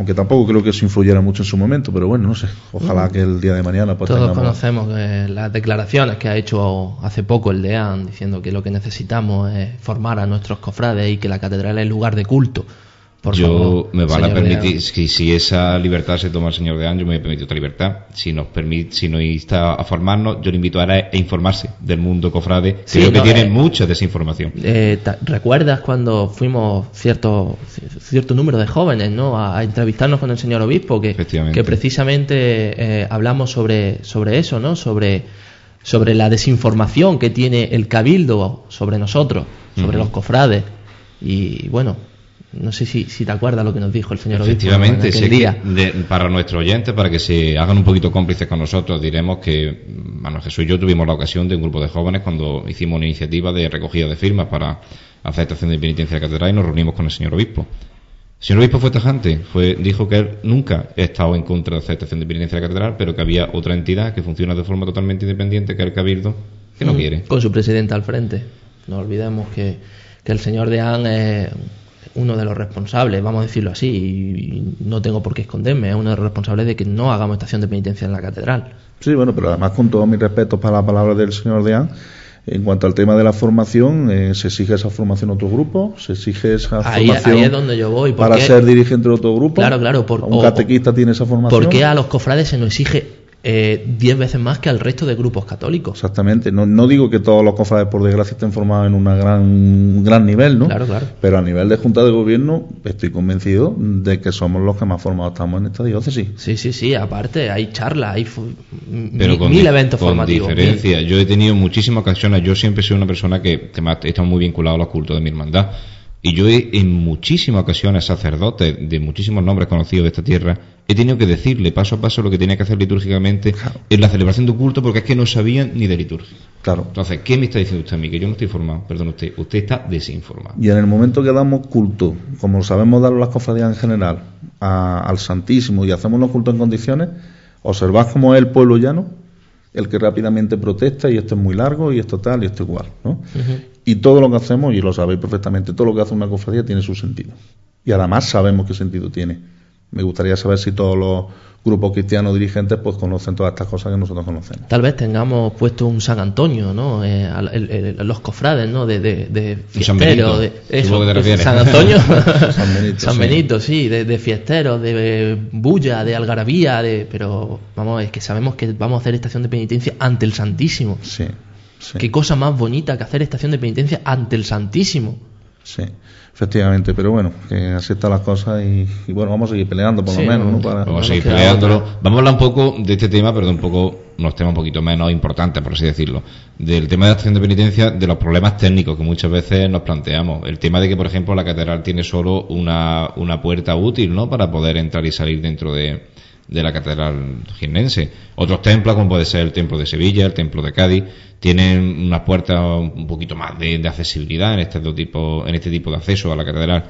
aunque tampoco creo que eso influyera mucho en su momento, pero bueno, no sé, ojalá que el día de mañana
pues Todos conocemos eh, las declaraciones que ha hecho hace poco el DEAN diciendo que lo que necesitamos es formar a nuestros cofrades y que la catedral es lugar de culto
yo me van a permitir, si, si, esa libertad se toma el señor de Anjo, me permite otra libertad. Si nos permite, si nos insta a formarnos, yo le invito ahora a informarse del mundo cofrade. Creo que tiene eh, mucha desinformación.
Eh, ¿Recuerdas cuando fuimos cierto, cierto número de jóvenes ¿no? a, entrevistarnos con el señor obispo? Que, que precisamente eh, hablamos sobre, sobre eso, ¿no? sobre, sobre la desinformación que tiene el cabildo sobre nosotros, sobre los cofrades. Y bueno, no sé si, si te acuerdas lo que nos dijo el señor
Efectivamente, Efectivamente, para nuestros oyentes, para que se hagan un poquito cómplices con nosotros, diremos que Manuel Jesús y yo tuvimos la ocasión de un grupo de jóvenes cuando hicimos una iniciativa de recogida de firmas para aceptación de penitencia de catedral y nos reunimos con el señor obispo. El señor obispo fue tajante, fue, dijo que él nunca ha estado en contra de aceptación de penitencia de catedral, pero que había otra entidad que funciona de forma totalmente independiente, que es el Cabildo, que no mm, quiere.
Con su presidente al frente. No olvidemos que, que el señor Deán es uno de los responsables, vamos a decirlo así, y no tengo por qué esconderme, es uno de los responsables de que no hagamos estación de penitencia en la catedral.
Sí, bueno, pero además con todos mis respetos para la palabra del señor Deán, en cuanto al tema de la formación, eh, se exige esa formación en otro grupo, se exige esa formación
ahí es donde yo voy,
para ser dirigente de otro grupo.
Claro, claro.
Por, un catequista tiene esa formación.
¿Por qué a los cofrades se nos exige eh, 10 veces más que al resto de grupos católicos.
Exactamente. No, no digo que todos los cofrades, por desgracia, estén formados en una gran, un gran nivel, ¿no?
Claro, claro.
Pero a nivel de Junta de Gobierno, estoy convencido de que somos los que más formados estamos en esta diócesis.
Sí, sí, sí. Aparte, hay charlas, hay
Pero
mil,
con,
mil eventos
con
formativos.
diferencia. Yo he tenido muchísimas ocasiones. Yo siempre he sido una persona que, que estado muy vinculado a los cultos de mi hermandad. Y yo he, en muchísimas ocasiones, sacerdotes de muchísimos nombres conocidos de esta tierra, he tenido que decirle paso a paso lo que tenía que hacer litúrgicamente en la celebración de un culto porque es que no sabían ni de liturgia.
Claro.
Entonces, ¿qué me está diciendo usted a mí? Que yo no estoy informado. Perdón, usted. Usted está desinformado.
Y en el momento que damos culto, como sabemos dar las cofradías en general, a- al Santísimo y hacemos los cultos en condiciones, observad cómo es el pueblo llano, el que rápidamente protesta y esto es muy largo y esto tal y esto igual, ¿no? Y todo lo que hacemos, y lo sabéis perfectamente, todo lo que hace una cofradía tiene su sentido. Y además sabemos qué sentido tiene. Me gustaría saber si todos los grupos cristianos dirigentes pues conocen todas estas cosas que nosotros conocemos.
Tal vez tengamos puesto un San Antonio, ¿no? Eh, al- el- el- los cofrades, ¿no? De, de, de
San
fiesteros,
Benito,
de,
que te.
San Antonio,
San Benito,
San
sí.
Benito, sí, de, de fiesteros, de bulla, de algarabía, de, pero vamos, es que sabemos que vamos a hacer estación de penitencia ante el Santísimo.
Sí, sí.
Qué cosa más bonita que hacer estación de penitencia ante el Santísimo.
Sí, efectivamente, pero bueno, que así están las cosas y, y bueno, vamos a seguir peleando por
Sí,
lo menos,
no,
¿no? Para-
Vamos a seguir peleándolo. Vamos a hablar un poco de este tema, pero de un poco, unos temas un poquito menos importantes, por así decirlo. Del tema de la estación de penitencia, de los problemas técnicos que muchas veces nos planteamos. El tema de que, por ejemplo, la catedral tiene solo una, una puerta útil, ¿no? Para poder entrar y salir dentro de, de la catedral jiennense. Otros templos, como puede ser el templo de Sevilla, el templo de Cádiz, tienen unas puertas un poquito más de, accesibilidad en este tipo, en este tipo de acceso a la catedral.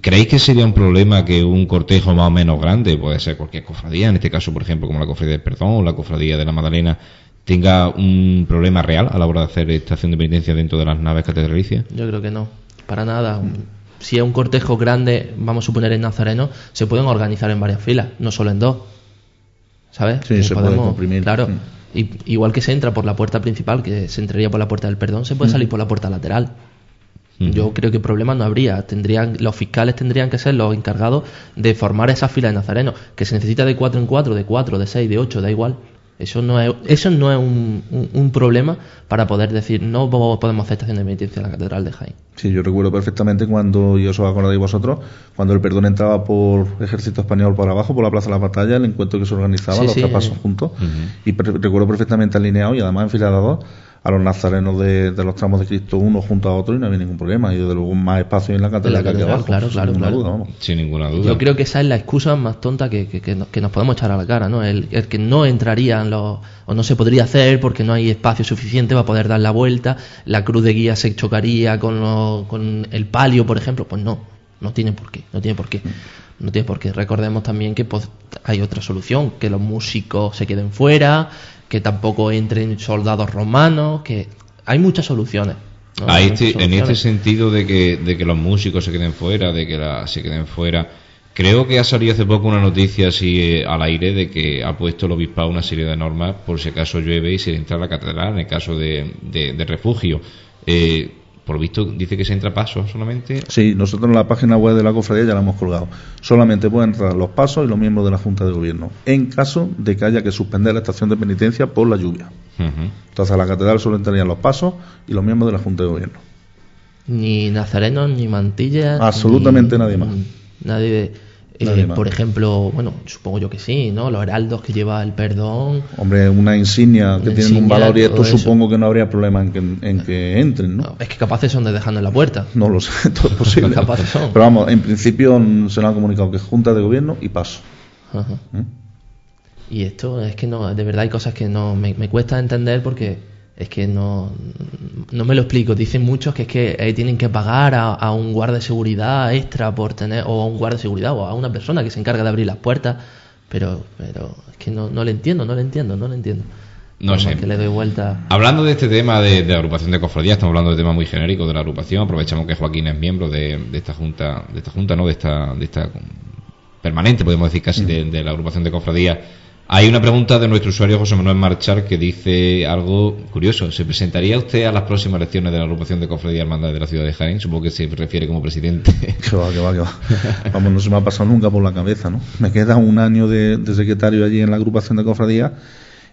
¿Creéis que sería un problema que un cortejo más o menos grande, puede ser cualquier cofradía, en este caso, por ejemplo, como la cofradía del Perdón o la cofradía de la Magdalena, tenga un problema real a la hora de hacer estación de penitencia dentro de las naves catedralicias?
Yo creo que no, para nada. Si es un cortejo grande, vamos a suponer en Nazareno, se pueden organizar en varias filas, no solo en dos. ¿Sabes?
Sí, se puede comprimir.
Claro.
Mm.
Y, igual que se entra por la puerta principal, que se entraría por la puerta del perdón, se puede salir por la puerta lateral.
Ujú.
Yo creo que problema no habría. Tendrían, los fiscales tendrían que ser los encargados de formar esa fila de Nazareno, que se necesita de cuatro en cuatro, de cuatro, de seis, de ocho, da igual. Eso no es, eso no es un, un- un problema para poder decir no po- podemos hacer estación de penitencia en la Catedral de Jaén.
Sí, yo recuerdo perfectamente cuando, y os acordáis vosotros, cuando el perdón entraba por Ejército Español por abajo, por la Plaza de la Batalla, el encuentro que se organizaba,
Sí,
los
sí,
tres pasos
eh.
juntos, y recuerdo perfectamente alineado y además enfilado a dos a los nazarenos de, de los tramos de Cristo uno junto a otro y no había ningún problema, y desde luego más espacio en la catedral que aquí abajo,
claro,
sin
claro,
ninguna
claro.
duda, vamos.
Sin ninguna duda.
Yo creo que esa es la excusa más tonta que, que- que nos, que nos podemos echar a la cara, ¿no? El, el que no entrarían los, o no se podría hacer porque no hay espacio suficiente para poder dar la vuelta, la cruz de guía se chocaría con, lo- con el palio, por ejemplo, pues no, no tiene por qué, no tiene por qué. No tiene por qué. Recordemos también que pues, hay otra solución, que los músicos se queden fuera, que tampoco entren soldados romanos, que hay muchas soluciones.
en este sentido de que, de que los músicos se queden fuera, de que la, se queden fuera, creo que ha salido hace poco una noticia así eh, al aire de que ha puesto el obispado una serie de normas por si acaso llueve y se entra a la catedral en el caso de, de- de refugio. Eh, por visto dice que se entra a pasos solamente.
Sí, nosotros en la página web de la cofradía ya la hemos colgado. Solamente pueden entrar los pasos y los miembros de la Junta de Gobierno, en caso de que haya que suspender la estación de penitencia por la lluvia.
Ujú.
Entonces a la catedral solo entrarían los pasos y los miembros de la Junta de Gobierno.
Ni nazarenos, ni mantillas.
Absolutamente
ni-
nadie más.
Nadie de- eh, por ejemplo, bueno, supongo yo que sí, ¿no? Los heraldos que lleva el perdón.
Hombre, una insignia que tienen un valor y esto
eso.
supongo que no habría problema en que, en que entren, ¿no?
No, es que capaces son de dejarnos en la puerta.
No lo sé, todo es posible.
Capaces son.
Pero vamos, en principio se nos ha comunicado que es Junta de Gobierno y paso.
Ajá.
¿eh?
Y esto es que no, de verdad hay cosas que no me, me cuesta entender porque es que no, no me lo explico. Dicen muchos que es que eh, tienen que pagar a, a un guardia de seguridad extra por tener, o a un guardia de seguridad, o a una persona que se encarga de abrir las puertas. Pero, pero es que no, no le entiendo, no le entiendo, no le entiendo.
No sé.
que le doy vuelta.
Hablando de este tema de, de la agrupación de cofradías, estamos hablando de tema muy genérico de la agrupación. Aprovechamos que Joaquín es miembro de, de esta junta, de esta junta, no, de esta, de esta permanente, podemos decir casi, de, de la agrupación de cofradías. Hay una pregunta de nuestro usuario José Manuel Marchar que dice algo curioso. ¿Se presentaría usted a las próximas elecciones de la agrupación de Cofradía y Hermandad de la ciudad de Jaén? Supongo que se refiere como presidente.
Que va, que va, que va. Vamos, no se me ha pasado nunca por la cabeza, ¿no? Me queda un año de, de secretario allí en la agrupación de Cofradía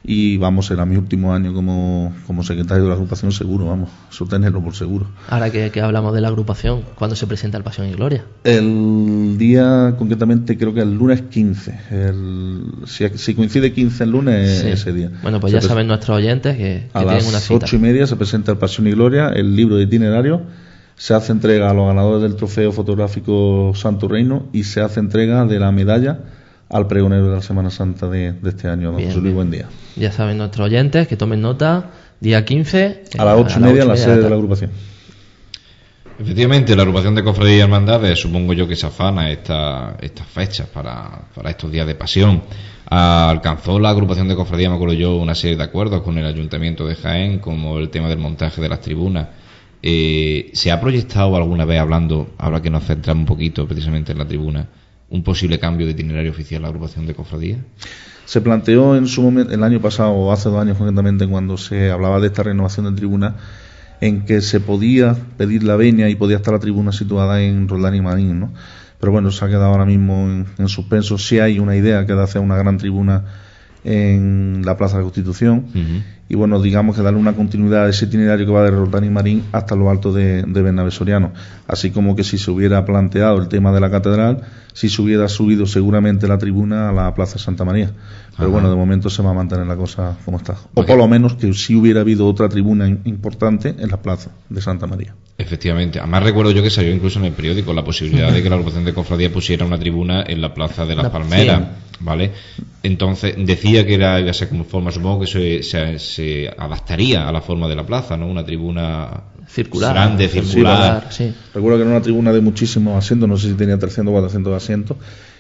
y vamos, será mi último año como, como secretario de la agrupación seguro, vamos, eso tenerlo por seguro.
Ahora que, que hablamos de la agrupación, ¿cuándo se presenta el Pasión y Gloria?
El día, concretamente, creo que el lunes 15. El, si, si coincide 15 el lunes,
Sí.
ese día.
Bueno, pues
Se
ya saben nuestros oyentes que, que
A
tienen una
las
cita.
ocho y media se presenta el Pasión y Gloria, el libro de itinerario, se hace entrega a los ganadores del trofeo fotográfico Santo Reino y se hace entrega de la medalla al pregonero de la Semana Santa de, de este año, don
Bien,
José Luis. Buen Día.
Ya saben nuestros oyentes que tomen nota. Día 15.
A las ocho y media en la sede de la agrupación.
Efectivamente, la agrupación de cofradías y hermandades, supongo yo que se afana esta, estas fechas para, para estos días de pasión. Alcanzó la agrupación de cofradías, me acuerdo yo, una serie de acuerdos con el ayuntamiento de Jaén, como el tema del montaje de las tribunas. Eh, ¿Se ha proyectado alguna vez hablando, ahora que nos centramos un poquito precisamente en la tribuna, un posible cambio de itinerario oficial a la agrupación de cofradías?
Se planteó en su momento, el año pasado, o hace dos años concretamente, cuando se hablaba de esta renovación de tribuna, en que se podía pedir la venia y podía estar la tribuna situada en Roldán y Marín, ¿no? Pero bueno, se ha quedado ahora mismo en, en suspenso. Sí hay una idea que de hacer una gran tribuna en la Plaza de la Constitución. Y bueno, digamos que darle una continuidad a ese itinerario que va de Roldán y Marín hasta lo alto de, de Bernabé Soriano. Así como que si se hubiera planteado el tema de la catedral, si se hubiera subido seguramente la tribuna a la Plaza de Santa María. Pero
Ajá.
bueno, de momento se va a mantener la cosa como está. O por lo menos que sí hubiera habido otra tribuna importante en la Plaza de Santa María.
Efectivamente. Además recuerdo yo que salió incluso en el periódico la posibilidad de que la agrupación de cofradía pusiera una tribuna en la Plaza de las
La-
Palmeras,
sí.
¿vale? Entonces decía que era iba a ser como forma, supongo que se, se- se adaptaría a la forma de la plaza, ¿no? Una tribuna
Circular.
grande, circular.
Sí.
Recuerdo que era una tribuna de muchísimos asientos, no sé si tenía 300 o 400 asientos,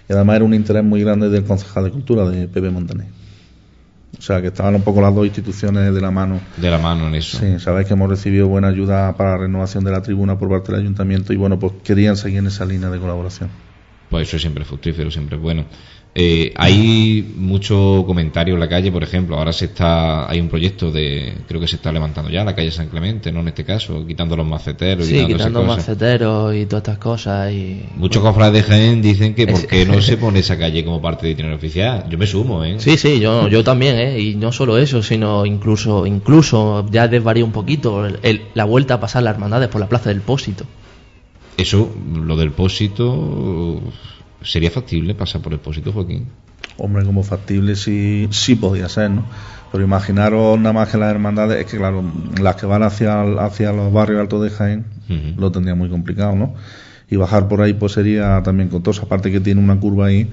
y además era un interés muy grande del concejal de Cultura, de Pepe Montaner. O sea, que estaban un poco las dos instituciones de la mano.
de la mano en eso.
Sí, sabéis que hemos recibido buena ayuda para la renovación de la tribuna por parte del ayuntamiento y bueno, pues querían seguir en esa línea de colaboración.
Pues eso siempre es fructífero, siempre es bueno. Eh, hay mucho comentario en la calle, por ejemplo, ahora se está, hay un proyecto de, creo que se está levantando ya la calle San Clemente, ¿no? En este caso, quitando los maceteros
Sí,
quitando
maceteros y todas estas cosas. y
Muchos cofrades de Jaén dicen que por qué no se pone esa calle como parte de itinerario oficial. Yo me sumo, ¿eh?
Sí, sí, yo, yo también, ¿eh? Y no solo eso, sino incluso, incluso ya desvaría un poquito el- el- la vuelta a pasar las hermandades por la Plaza del Pósito.
Eso, lo del pósito, ¿sería factible pasar por el pósito, Joaquín?
Hombre, como factible sí, sí podía ser, ¿no? Pero imaginaros nada más que las hermandades, es que claro, las que van hacia, hacia los barrios altos de Jaén lo tendría muy complicado, ¿no? Y bajar por ahí pues sería también costoso, aparte que tiene una curva ahí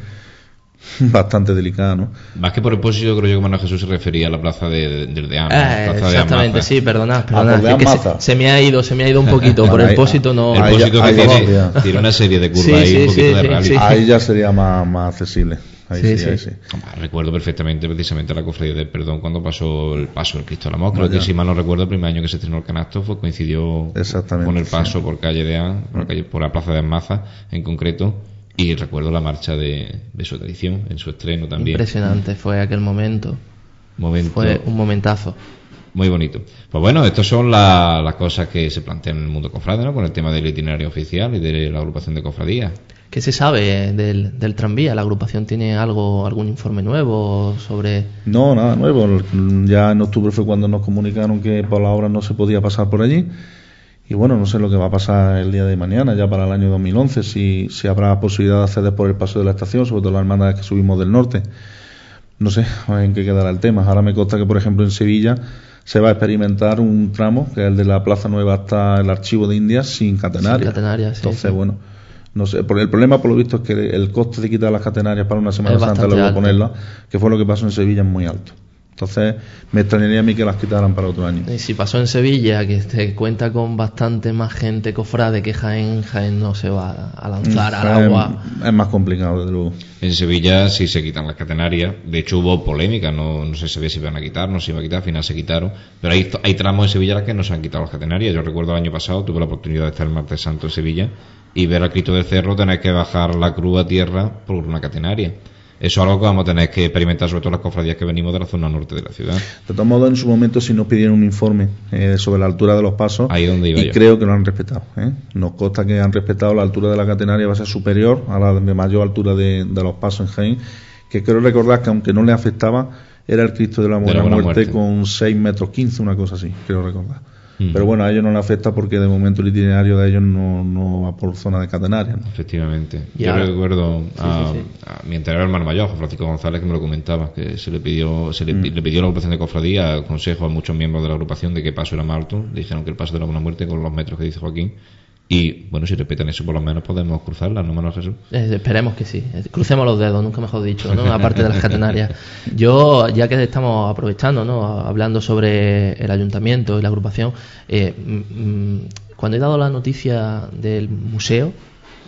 bastante delicada, ¿no?
Más que por el pósito, creo yo que Manuel Jesús se refería a la plaza de, del de Ama,
Eh,
plaza de
exactamente,
Amaza.
sí, perdonad,
Ah,
perdonad.
de
es que
Amaza.
se, se me ha ido, se me ha ido un poquito por el Pósito, no.
El pósito que tiene, una serie de curvas
Sí,
ahí,
sí,
un poquito
sí,
de
sí,
rally.
sí.
Ahí ya sería más, más accesible. Ahí sí,
Sí,
ahí
sí.
Ah, Recuerdo perfectamente precisamente la cofradía del perdón cuando pasó el paso del Cristo de la Moz. Creo que si mal no recuerdo, el primer año que se estrenó el canasto fue, coincidió
Exactamente,
con el
sí.
paso por calle de por, la calle- por la plaza de Maza en concreto. Y recuerdo la marcha de, de su tradición, en su estreno también.
Impresionante fue aquel momento.
Momento
Fue un momentazo.
muy bonito. Pues bueno, estas son la- las cosas que se plantean en el mundo cofrade, ¿no? Con el tema del itinerario oficial y de la agrupación de cofradías.
¿Qué se sabe del, del tranvía? ¿La agrupación tiene algo, algún informe nuevo sobre...?
No, nada nuevo. Ya en octubre fue cuando nos comunicaron que por la obra no se podía pasar por allí. Y bueno, no sé lo que va a pasar el día de mañana, ya para el año 2011, si, si habrá posibilidad de acceder por el paso de la estación, sobre todo las hermanas que subimos del norte. No sé en qué quedará el tema. Ahora me consta que, por ejemplo, en Sevilla se va a experimentar un tramo, que es el de la Plaza Nueva hasta el Archivo de Indias, sin catenarias.
Sin sí,
Entonces,
sí.
bueno, no sé. Por el problema, por lo visto, es que el coste de quitar las catenarias para una Semana Santa, luego
alto.
ponerlas, que fue lo que pasó en Sevilla, es muy alto. Entonces, me extrañaría a mí que las quitaran para otro año.
Y si pasó en Sevilla, que se cuenta con bastante más gente cofrade que Jaén, Jaén no se va a lanzar al
Es-
agua.
Es más complicado, desde luego.
En Sevilla sí se quitan las catenarias. De hecho hubo polémica, no, no se sabía si iban a quitar, no se iba a quitar, al final se quitaron. Pero hay, hay tramos en Sevilla en los que no se han quitado las catenarias. Yo recuerdo el año pasado, tuve la oportunidad de estar el martes santo en Sevilla y ver al Cristo del Cerro tener que bajar la cruz a tierra por una catenaria. Eso es algo que vamos a tener que experimentar, sobre todo las cofradías que venimos de la zona norte de la ciudad.
De todos modos, en su momento si nos pidieron un informe eh, sobre la altura de los pasos
Ahí donde iba
y
yo.
creo que lo han respetado. ¿eh? Nos consta que han respetado la altura de la catenaria va a ser superior a la de mayor altura de, de los pasos en Jaén, que creo recordar que aunque no le afectaba, era el Cristo de la Buena,
Buena
Muerte,
Muerte.
con 6 metros 15, una cosa así, creo recordar.
Mm.
Pero bueno, a ellos no le afecta porque de momento el itinerario de ellos no, no va por zona de catenaria. ¿no?
Efectivamente.
Y
Yo
ahora-
recuerdo a,
sí,
a mi anterior hermano mayor, Francisco González, que me lo comentaba, que se le pidió, se le,
Mm.
le pidió la agrupación de cofradía consejo a muchos miembros de la agrupación de qué paso era más alto. Le dijeron que el paso de la Buena Muerte con los metros que dice Joaquín. Y bueno, si respetan eso, por lo menos podemos cruzarla, ¿no, Manuel Jesús?
Eh, esperemos que sí. Eh, Crucemos los dedos, nunca mejor dicho, ¿no? Aparte de las catenarias. Yo, ya que estamos aprovechando, ¿no? Hablando sobre el ayuntamiento y la agrupación, eh, mm, mm, cuando he dado la noticia del museo,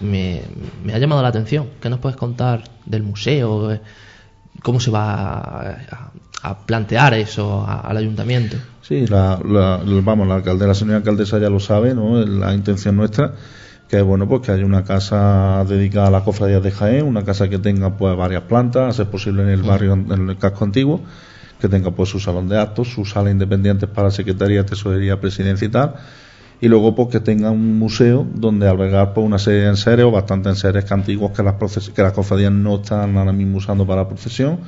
me, me ha llamado la atención. ¿Qué nos puedes contar del museo? ¿Cómo se va a, a- a plantear eso a- al ayuntamiento?
Sí, la, la- vamos, la alcaldesa, la señora alcaldesa ya lo sabe, ¿no? La intención nuestra, que es bueno, pues que haya una casa dedicada a las cofradías de Jaén, una casa que tenga pues varias plantas, a ser posible en el barrio, en el casco antiguo, que tenga pues su salón de actos, sus salas independientes para secretaría, tesorería, presidencia y tal, y luego pues que tenga un museo donde albergar pues una serie de enseres o bastantes enseres antiguos que las, proces- que las cofradías no están ahora mismo usando para la procesión.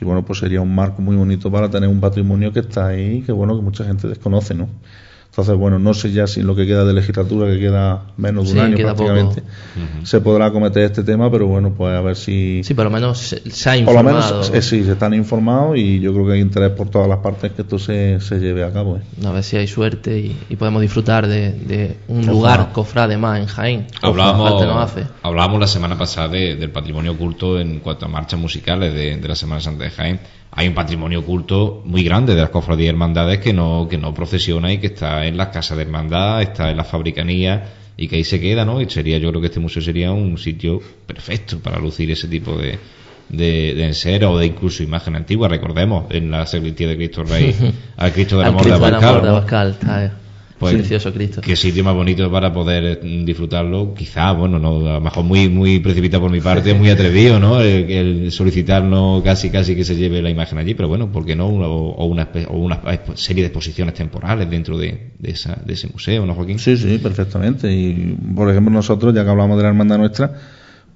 Y bueno pues sería un marco muy bonito para tener un patrimonio que está ahí que bueno que mucha gente desconoce no entonces bueno no sé ya si en lo que queda de legislatura que queda menos de un
Sí,
año prácticamente se podrá acometer este tema pero bueno pues a ver si
Sí, por lo menos se, se ha
por lo
informado.
menos eh, sí se están informados y yo creo que hay interés por todas las partes que esto se, se lleve a cabo ¿eh?
A ver si hay suerte y, y podemos disfrutar de, de un
Ojalá.
lugar cofrade más en Jaén.
Hablábamos,
hace.
hablábamos la semana pasada de- del patrimonio oculto en cuanto a marchas musicales de, de la Semana Santa de Jaén. Hay un patrimonio oculto muy grande de las cofradías y hermandades que no, que no procesiona y que está en las casas de hermandad, está en las fabricanías y que ahí se queda, ¿no? Y sería, yo creo que este museo sería un sitio perfecto para lucir ese tipo de, de, de enseres o de incluso imagen antigua. Recordemos en la sacristía de Cristo Rey al Cristo del Amor de Abascal.
Eh,
Pues,
precioso Cristo.
Qué sitio más bonito para poder mm, disfrutarlo. Quizá, bueno, no, a lo mejor muy, muy precipitado por mi parte, muy atrevido, ¿no? El, el solicitarnos casi, casi que se lleve la imagen allí, pero bueno, ¿por qué no? O, o una, espe- o una serie de exposiciones temporales dentro de, de, esa, de ese museo, ¿no, Joaquín?
Sí, sí, perfectamente. Y, por ejemplo, nosotros, ya que hablamos de la hermandad nuestra,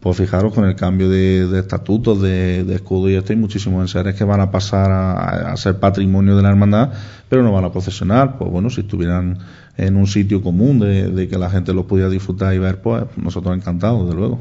pues fijaros con el cambio de, de estatutos, de, de escudo y esto, hay muchísimos enseres que van a pasar a, a ser patrimonio de la hermandad, pero no van a procesionar. Pues bueno, si estuvieran en un sitio común de, de que la gente los pudiera disfrutar y ver, pues nosotros encantados, desde luego.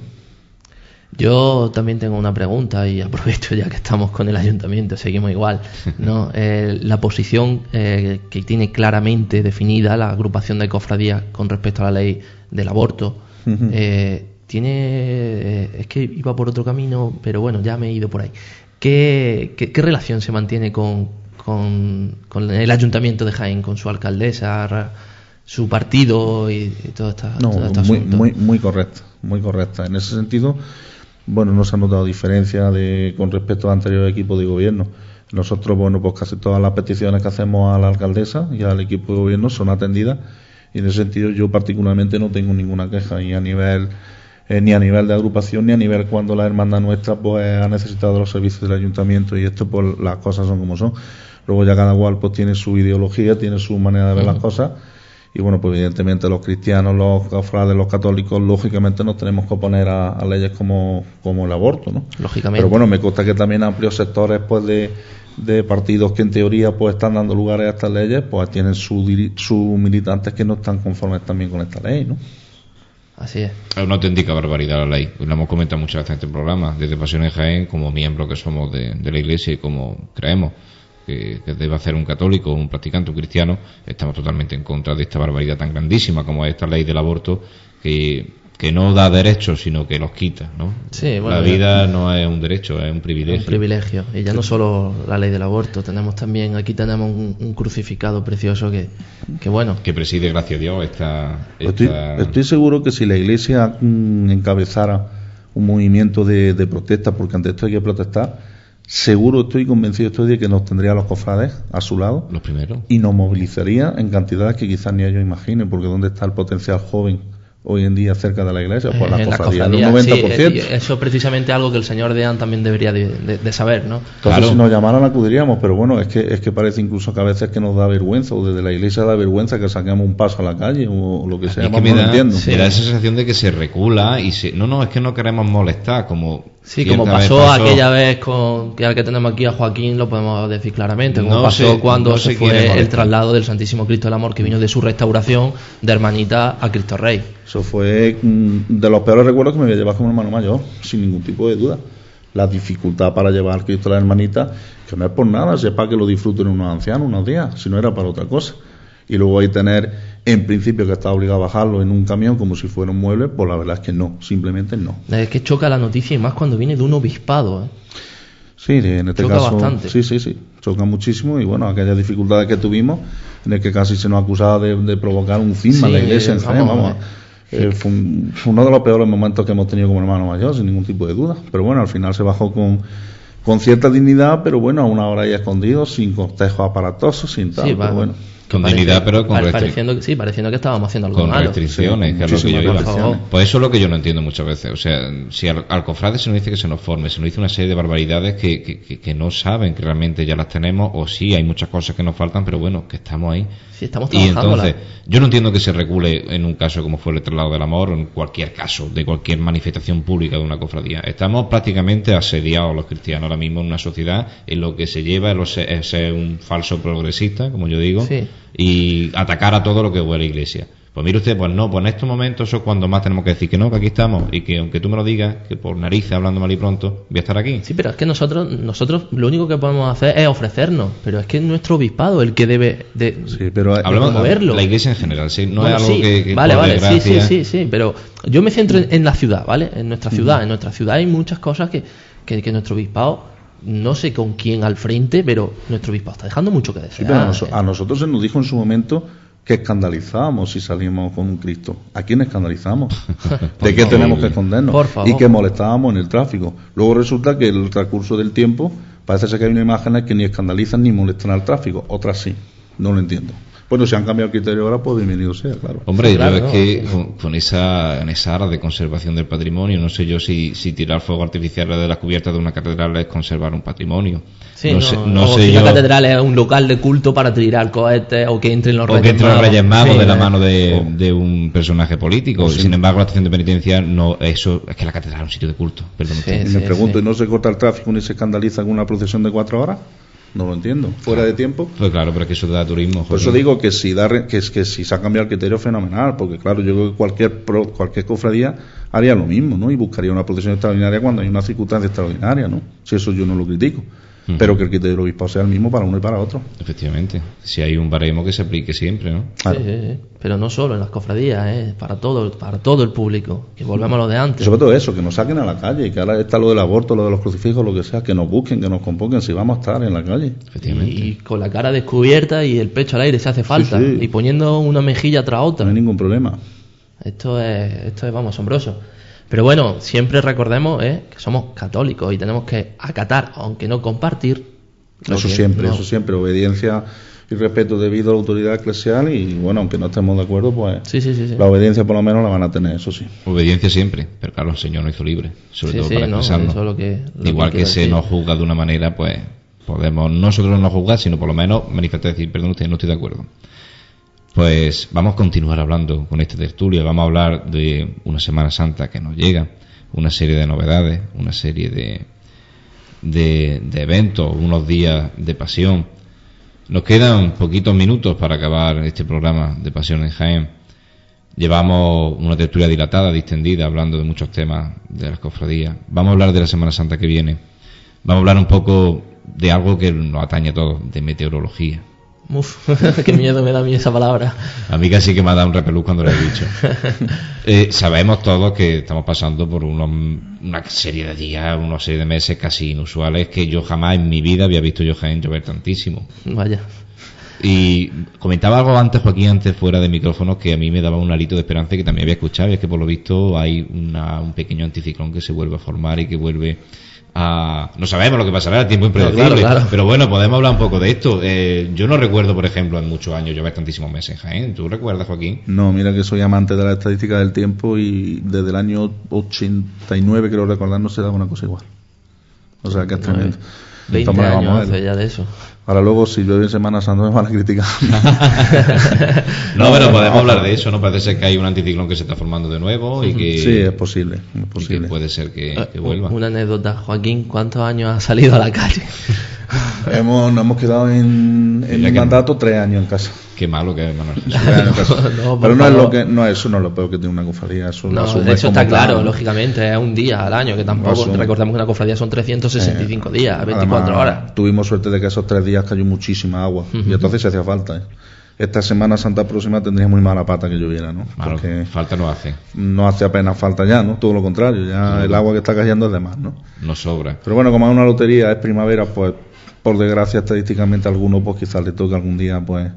Yo también tengo una pregunta y aprovecho ya que estamos con el ayuntamiento, seguimos igual. ¿no? Eh, la posición eh, que tiene claramente definida la agrupación de cofradías con respecto a la ley del aborto, eh, tiene. eh, es que iba por otro camino, pero bueno, ya me he ido por ahí. ¿Qué, qué, qué relación se mantiene con, con, con el ayuntamiento de Jaén, con su alcaldesa, su partido y, y todo, esta,
No,
todo este
muy,
asunto?
muy, muy correcta, muy correcta. En ese sentido, bueno, no se ha notado diferencia de, con respecto al anterior equipo de gobierno. Nosotros, bueno, pues casi todas las peticiones que hacemos a la alcaldesa y al equipo de gobierno son atendidas y en ese sentido yo particularmente no tengo ninguna queja y a nivel eh, ni a nivel de agrupación ni a nivel cuando la hermandad nuestra pues ha necesitado los servicios del ayuntamiento y esto pues las cosas son como son. Luego ya cada cual pues tiene su ideología, tiene su manera de ver las cosas y bueno, pues evidentemente los cristianos, los cofrades, los católicos, lógicamente nos tenemos que oponer a, a leyes como, como el aborto, ¿no?
Lógicamente.
Pero bueno, me consta que también amplios sectores pues de, de partidos que en teoría pues están dando lugares a estas leyes, pues tienen sus sus militantes que no están conformes también con esta ley, ¿no?
Así es.
Es una auténtica barbaridad la ley. Lo hemos comentado muchas veces en este programa, desde Pasión en Jaén, como miembros que somos de, de la Iglesia y como creemos que, que debe hacer un católico, un practicante, un cristiano, estamos totalmente en contra de esta barbaridad tan grandísima como es esta ley del aborto, que, que no da derechos, sino que los quita, ¿no?
Sí, bueno,
la
ya-
vida no es un derecho, es un privilegio.
Un privilegio. Y ya no solo la ley del aborto, tenemos también, aquí tenemos un, un crucificado precioso que, que bueno,
que preside, gracias a Dios, esta...
Estoy,
esta-
estoy seguro que si la Iglesia mm, encabezara un movimiento de, de protesta, porque ante esto hay que protestar, seguro estoy convencido estoy de que nos tendría a los cofrades a su lado
Los primeros.
y nos movilizaría en cantidades que quizás ni ellos imaginen, porque ¿dónde está el potencial joven hoy en día cerca de la iglesia, por
Eh,
las
en las
cofradías, el
cofradías,
90%.
sí, eh, eso es precisamente algo que el señor Dean también debería de, de- de saber, ¿no?
Entonces,
Claro.
si nos llamaran, acudiríamos, pero bueno, es que, es que parece incluso que a veces que nos da vergüenza, o desde la iglesia da vergüenza que saquemos un paso a la calle, o, lo que sea,
Es que me
no
da,
entiendo.
me da esa sensación de que se recula y se... No, no, es que no queremos molestar, como...
Sí, como pasó, aquella vez con que al que tenemos aquí a Joaquín, lo podemos decir claramente, como
No
pasó cuando
no
se fue el
molestar.
traslado del Santísimo Cristo del Amor que vino de su restauración de hermanita a Cristo Rey.
Eso fue mm, de los peores recuerdos que me voy a llevar como hermano mayor, sin ningún tipo de duda. La dificultad para llevar Cristo a la hermanita, que no es por nada, sepa que lo disfruten unos ancianos unos días, si no era para otra cosa. Y luego ahí tener, en principio, que está obligado a bajarlo en un camión como si fuera un mueble, pues la verdad es que no, simplemente no.
Es que choca la noticia y más cuando viene de un obispado. ¿eh?
Sí, en este
Choca
caso.
bastante.
Sí, sí, sí. Choca muchísimo y bueno, aquellas dificultades que tuvimos, en el que casi se nos acusaba de, de provocar un cisma en la iglesia en Jaén,
vamos.
Eh, fue, un- fue uno de los peores momentos que hemos tenido como hermano mayor, sin ningún tipo de duda. Pero bueno, al final se bajó con, con cierta dignidad, pero bueno, a una hora ahí escondido, sin cortejos aparatosos, sin tal.
Sí,
pero bueno.
Con
parece-
dignidad, pero con
pareciendo, que- Sí, pareciendo que estábamos haciendo algo
con
malo.
restricciones,
Sí,
que es lo que yo. Pues eso es lo que yo no entiendo muchas veces. O sea, si al, al cofrade se nos dice que se nos forme, se nos dice una serie de barbaridades que, que, que- que no saben que realmente ya las tenemos, o sí, hay muchas cosas que nos faltan, pero bueno, que estamos ahí.
Sí, estamos
Y entonces, yo no entiendo que se recule en un caso como fue el traslado del amor, o en cualquier caso, de cualquier manifestación pública de una cofradía. Estamos prácticamente asediados los cristianos ahora mismo en una sociedad en lo que se lleva es ser un falso progresista, como yo digo,
Sí.
Y atacar a todo lo que huele a iglesia. Pues mire usted, pues no, pues en estos momentos eso es cuando más tenemos que decir que no, que aquí estamos, y que aunque tú me lo digas, que por narices hablando mal y pronto, voy a estar aquí.
Sí, pero es que nosotros, nosotros lo único que podemos hacer es ofrecernos, pero es que es nuestro obispado el que debe de,
Sí, pero eh,
Hablamos de
promoverlo.
la iglesia en general, sí, no
Bueno,
es algo
sí,
que, que
vale, vale, sí, sí, sí, sí, pero yo me centro en, en la ciudad, ¿vale? En nuestra ciudad, en nuestra ciudad hay muchas cosas que, que, que nuestro obispado, no sé con quién al frente, pero nuestro obispado está dejando mucho que
Sí, pero a, a nosotros se nos dijo en su momento que escandalizábamos si salíamos con un Cristo. ¿A quién escandalizamos? ¿De qué tenemos que escondernos? Y que molestábamos en el tráfico. Luego resulta que el transcurso del tiempo parece ser que hay unas imágenes que ni escandalizan ni molestan al tráfico. Otras sí. No lo entiendo. Bueno, si han cambiado el criterio ahora, pues bienvenido sea, claro.
Hombre,
Claro,
yo es
no,
que con, con esa, en esa área de conservación del patrimonio, no sé yo si, si tirar fuego artificial de las cubiertas de una catedral es conservar un patrimonio.
Sí,
no,
no,
sé, no
o
sé
si
yo.
la catedral es un local de culto para tirar cohetes o que entren los
O que entren los Reyes Magos
Sí,
de la mano de, de un personaje político.
Sí.
Sin embargo, la estación de penitencia, no, eso es que la catedral es un sitio de culto. Perdón
me pregunto,
sí.
¿y no se corta el tráfico ni se escandaliza con una procesión de cuatro horas? No lo entiendo. ¿Fuera de tiempo?
Pues claro, pero es que eso da turismo.
Por eso digo que si, da, re- que, es- que si se ha cambiado el criterio fenomenal, porque claro, yo creo que cualquier, pro- cualquier cofradía haría lo mismo, ¿no? Y buscaría una procesión extraordinaria cuando hay una circunstancia extraordinaria, ¿no? Si eso yo no lo critico. Pero que el criterio del obispo sea el mismo para uno y para otro.
Efectivamente. Si hay un baremo que se aplique siempre, ¿no?
Claro.
Sí, sí, sí. Pero no solo en las cofradías, ¿eh? para todo, para todo el público. Que volvemos a lo de
Y
antes.
sobre todo eso, que nos saquen a la calle, que ahora está lo del aborto, lo de los crucifijos, lo que sea, que nos busquen, que nos convoquen si vamos a estar en la calle.
Efectivamente.
Y con la cara descubierta y el pecho al aire si hace falta.
sí.
Y poniendo una mejilla tras
No
otra.
hay ningún problema.
Esto es, esto es, vamos, asombroso. Pero bueno, siempre recordemos ¿eh? que somos católicos y tenemos que acatar, aunque no compartir.
Eso
que
siempre,
no-
eso siempre, obediencia y respeto debido a la autoridad eclesial y bueno, aunque no estemos de acuerdo, pues
Sí, sí, sí. sí.
la obediencia por lo menos la van a tener, eso sí.
Obediencia siempre, pero claro, el Señor nos hizo libre, sobre
Sí,
todo
sí,
para
no,
expresarnos.
eso es lo que- lo
Igual
que
que, se
decir.
nos juzga de una manera, pues podemos nosotros no juzgar, sino por lo menos manifestar decir, perdón usted, no estoy de acuerdo. Pues vamos a continuar hablando con este tertulio, vamos a hablar de una Semana Santa que nos llega, una serie de novedades, una serie de, de, de eventos, unos días de pasión. Nos quedan poquitos minutos para acabar este programa de Pasión en Jaén. Llevamos una tertulia dilatada, distendida, hablando de muchos temas de las cofradías. Vamos a hablar de la Semana Santa que viene. Vamos a hablar un poco de algo que nos atañe a todos, de meteorología.
Uf, qué miedo me da a mí esa palabra.
A mí casi que me ha dado un repelús cuando lo he dicho. Eh, sabemos todos que estamos pasando por unos- una serie de días, una serie de meses casi inusuales que yo jamás en mi vida había visto yo Jaén llover tantísimo.
Vaya.
Y comentaba algo antes, Joaquín, antes fuera de micrófonos, que a mí me daba un alito de esperanza que también había escuchado, y es que por lo visto hay una- un pequeño anticiclón que se vuelve a formar y que vuelve a... No sabemos lo que pasará, el tiempo impredecible.
Claro, claro.
Pero bueno, podemos hablar un poco de esto. Eh, yo no recuerdo, por ejemplo, en muchos años llover tantísimos meses en Jaén. ¿Tú recuerdas, Joaquín?
No, mira que soy amante de la estadística del tiempo y desde el año 89, creo recordar, no se da una cosa igual. O sea que es tremendo.
20
Estamos- vamos
años hace ya de eso.
Ahora luego, si llueve en Semana Santa, me van a criticar.
No, pero podemos hablar de eso, ¿no? Parece ser que hay un anticiclón que se está formando de nuevo y que,
sí, es posible, es
y que
posible.
puede ser que, que
Eh,
vuelva.
Una anécdota, Joaquín, ¿cuántos años has salido a la calle?
Hemos, nos hemos quedado en,
que-
mandato tres años en casa.
Qué malo que es, Manuel.
No,
Pero no es lo que, no, eso no es lo peor que tiene una cofradía. Eso,
No, está claro,
tal.
lógicamente, es un día al año, que tampoco,
Eso.
recordemos que una cofradía son 365 días, 24
Además,
horas.
Tuvimos suerte de que esos tres días cayó muchísima agua y entonces se hacía falta. ¿eh? Esta Semana Santa próxima tendría muy mala pata que lloviera, ¿no?
Malo,
Porque
falta no hace,
no hace apenas falta ya, ¿no? Todo lo contrario, ya el agua que está cayendo es de más, ¿no?
no sobra.
Pero bueno, como es una lotería, es primavera, pues por desgracia estadísticamente a alguno pues quizás le toque algún día pues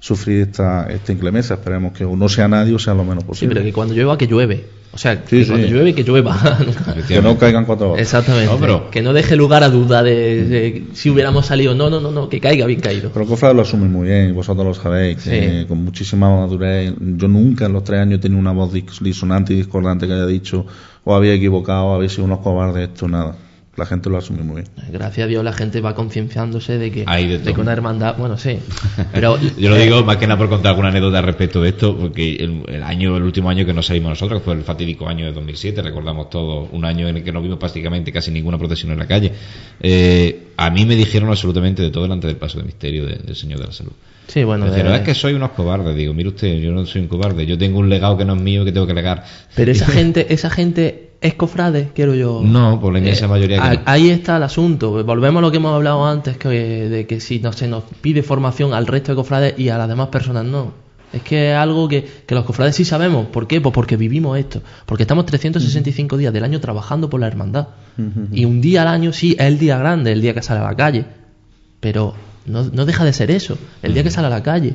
sufrir esta, esta inclemencia. Esperemos que o no sea nadie o sea lo menos
Sí,
posible.
pero que cuando llueva, que llueve. O sea,
Sí,
que
sí.
cuando llueve, que llueva.
que no caigan cuatro horas.
Exactamente.
No, pero-
Que no deje lugar a duda de, de si hubiéramos salido. No, no, no, no, que caiga bien caído.
Pero Cofrade lo asume muy bien, vosotros lo sabéis, que
Sí.
con muchísima madurez. Yo nunca en los tres años he tenido una voz dis- disonante y discordante que haya dicho o había equivocado, o había sido unos cobardes, esto, nada. La gente lo asume muy bien.
Gracias a Dios la gente va concienciándose de que,
Hay de
que
todo.
una hermandad, bueno, sí. Pero
Yo lo digo más que nada por contar alguna anécdota respecto de esto, porque el, el año, el último año que nos salimos nosotros, que fue el fatídico año de 2007, recordamos todos, un año en el que no vimos prácticamente casi ninguna procesión en la calle. Eh, a mí me dijeron absolutamente de todo delante del paso de misterio de- del Señor de la Salud.
sí, bueno, de-
dijeron, es que soy unos cobardes. Digo, mire usted, yo no soy un cobarde, yo tengo un legado que no es mío que tengo que legar.
pero esa gente, esa gente es cofrade, quiero yo.
No, por la inmensa
Eh,
mayoría que
a-
no.
Ahí está el asunto. Volvemos a lo que hemos hablado antes, que, de que si no, se nos pide formación al resto de cofrades y a las demás personas no. Es que es algo que, que los cofrades sí sabemos. ¿Por qué? Pues porque vivimos esto. Porque estamos 365 días del año trabajando por la hermandad. Y un día al año sí es el día grande, el día que sale a la calle. Pero no, no deja de ser eso. El día que sale a la calle.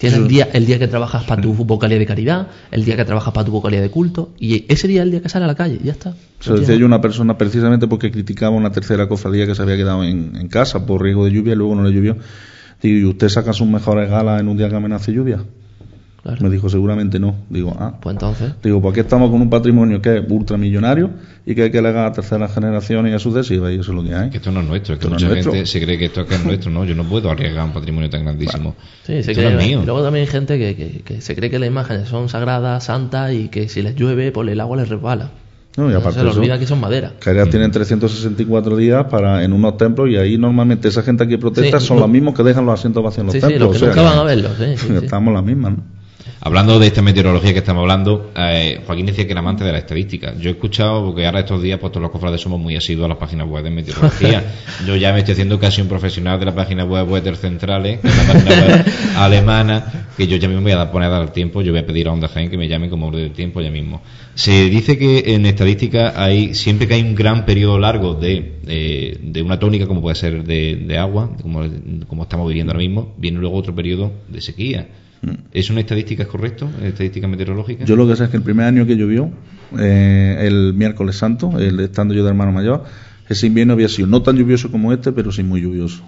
Tienes el día, el día que trabajas para tu vocalía de caridad, el día que trabajas para tu vocalía de culto, y ese día es el día que sale a la calle, ya está.
Se lo decía yo una persona precisamente porque criticaba una tercera cofradía que se había quedado en, en casa por riesgo de lluvia y luego no le llovió. Digo, ¿y usted saca sus mejores galas en un día que amenace lluvia?
Claro.
Me dijo, seguramente no. Digo, ah.
Pues entonces,
Digo, pues aquí estamos con un patrimonio que es ultramillonario y que hay que legar a terceras generaciones y a sucesivas y eso es lo que hay.
Que esto no es nuestro, es que
Esto no es
mucha
nuestro.
gente se cree que esto que es nuestro, no, yo no puedo arriesgar un patrimonio tan grandísimo.
sí, se cree,
no es mío.
y luego también hay gente que, que- que se cree que las imágenes son sagradas, santas y que si les llueve, pues el agua les resbala.
No, y aparte
se les olvida que son madera.
que allá tienen 364 días para en unos templos y ahí normalmente esa gente que protesta
Sí,
son
no-
los mismos que dejan los asientos vacíos en los
Sí, sí,
templos.
los que
o sea
nunca van a verlos. sí, sí, sí.
Estamos las mismas, ¿no?
Hablando de esta meteorología que estamos hablando, eh, Joaquín decía que era amante de la estadística. Yo he escuchado, porque ahora estos días, pues todos los cofrades somos muy asiduos a las páginas web de meteorología. Yo ya me estoy haciendo casi un profesional de la página web Weather Centrales, que es la página web alemana, que yo ya mismo voy a poner a dar tiempo. Yo voy a pedir a Onda Jaén que me llame como hombre del tiempo ya mismo. Se dice que en estadística hay, siempre que hay un gran periodo largo de, eh, de una tónica, como puede ser de, de agua, como, como estamos viviendo ahora mismo, viene luego otro periodo de sequía. ¿Es una estadística correcto? ¿Estadística meteorológica?
Yo lo que sé es que el primer año que llovió, eh, el miércoles santo, el, estando yo de hermano mayor, ese invierno había sido no tan lluvioso como este, pero sí muy lluvioso.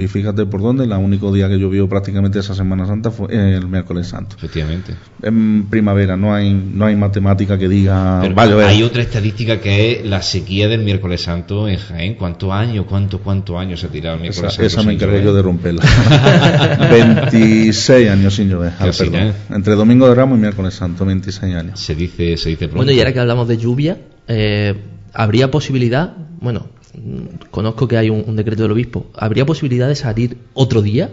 Y fíjate por dónde, el único día que llovió prácticamente esa Semana Santa fue eh, el miércoles santo.
Efectivamente.
En primavera no hay no hay matemática que diga
Pero
va a llover.
hay otra estadística que es la sequía del miércoles santo en Jaén. ¿Cuántos años, cuántos, cuántos años se ha tirado el
Esa,
miércoles santo?
esa me encargué yo de romperla. 26 años sin llover, al perdón.
nada.
Entre Domingo de Ramos y Miércoles Santo, 26 años.
Se dice, se dice pronto.
Bueno, y ahora que hablamos de lluvia, eh, ¿habría posibilidad? Bueno, conozco que hay un, un decreto del obispo. ¿Habría posibilidad de salir otro día?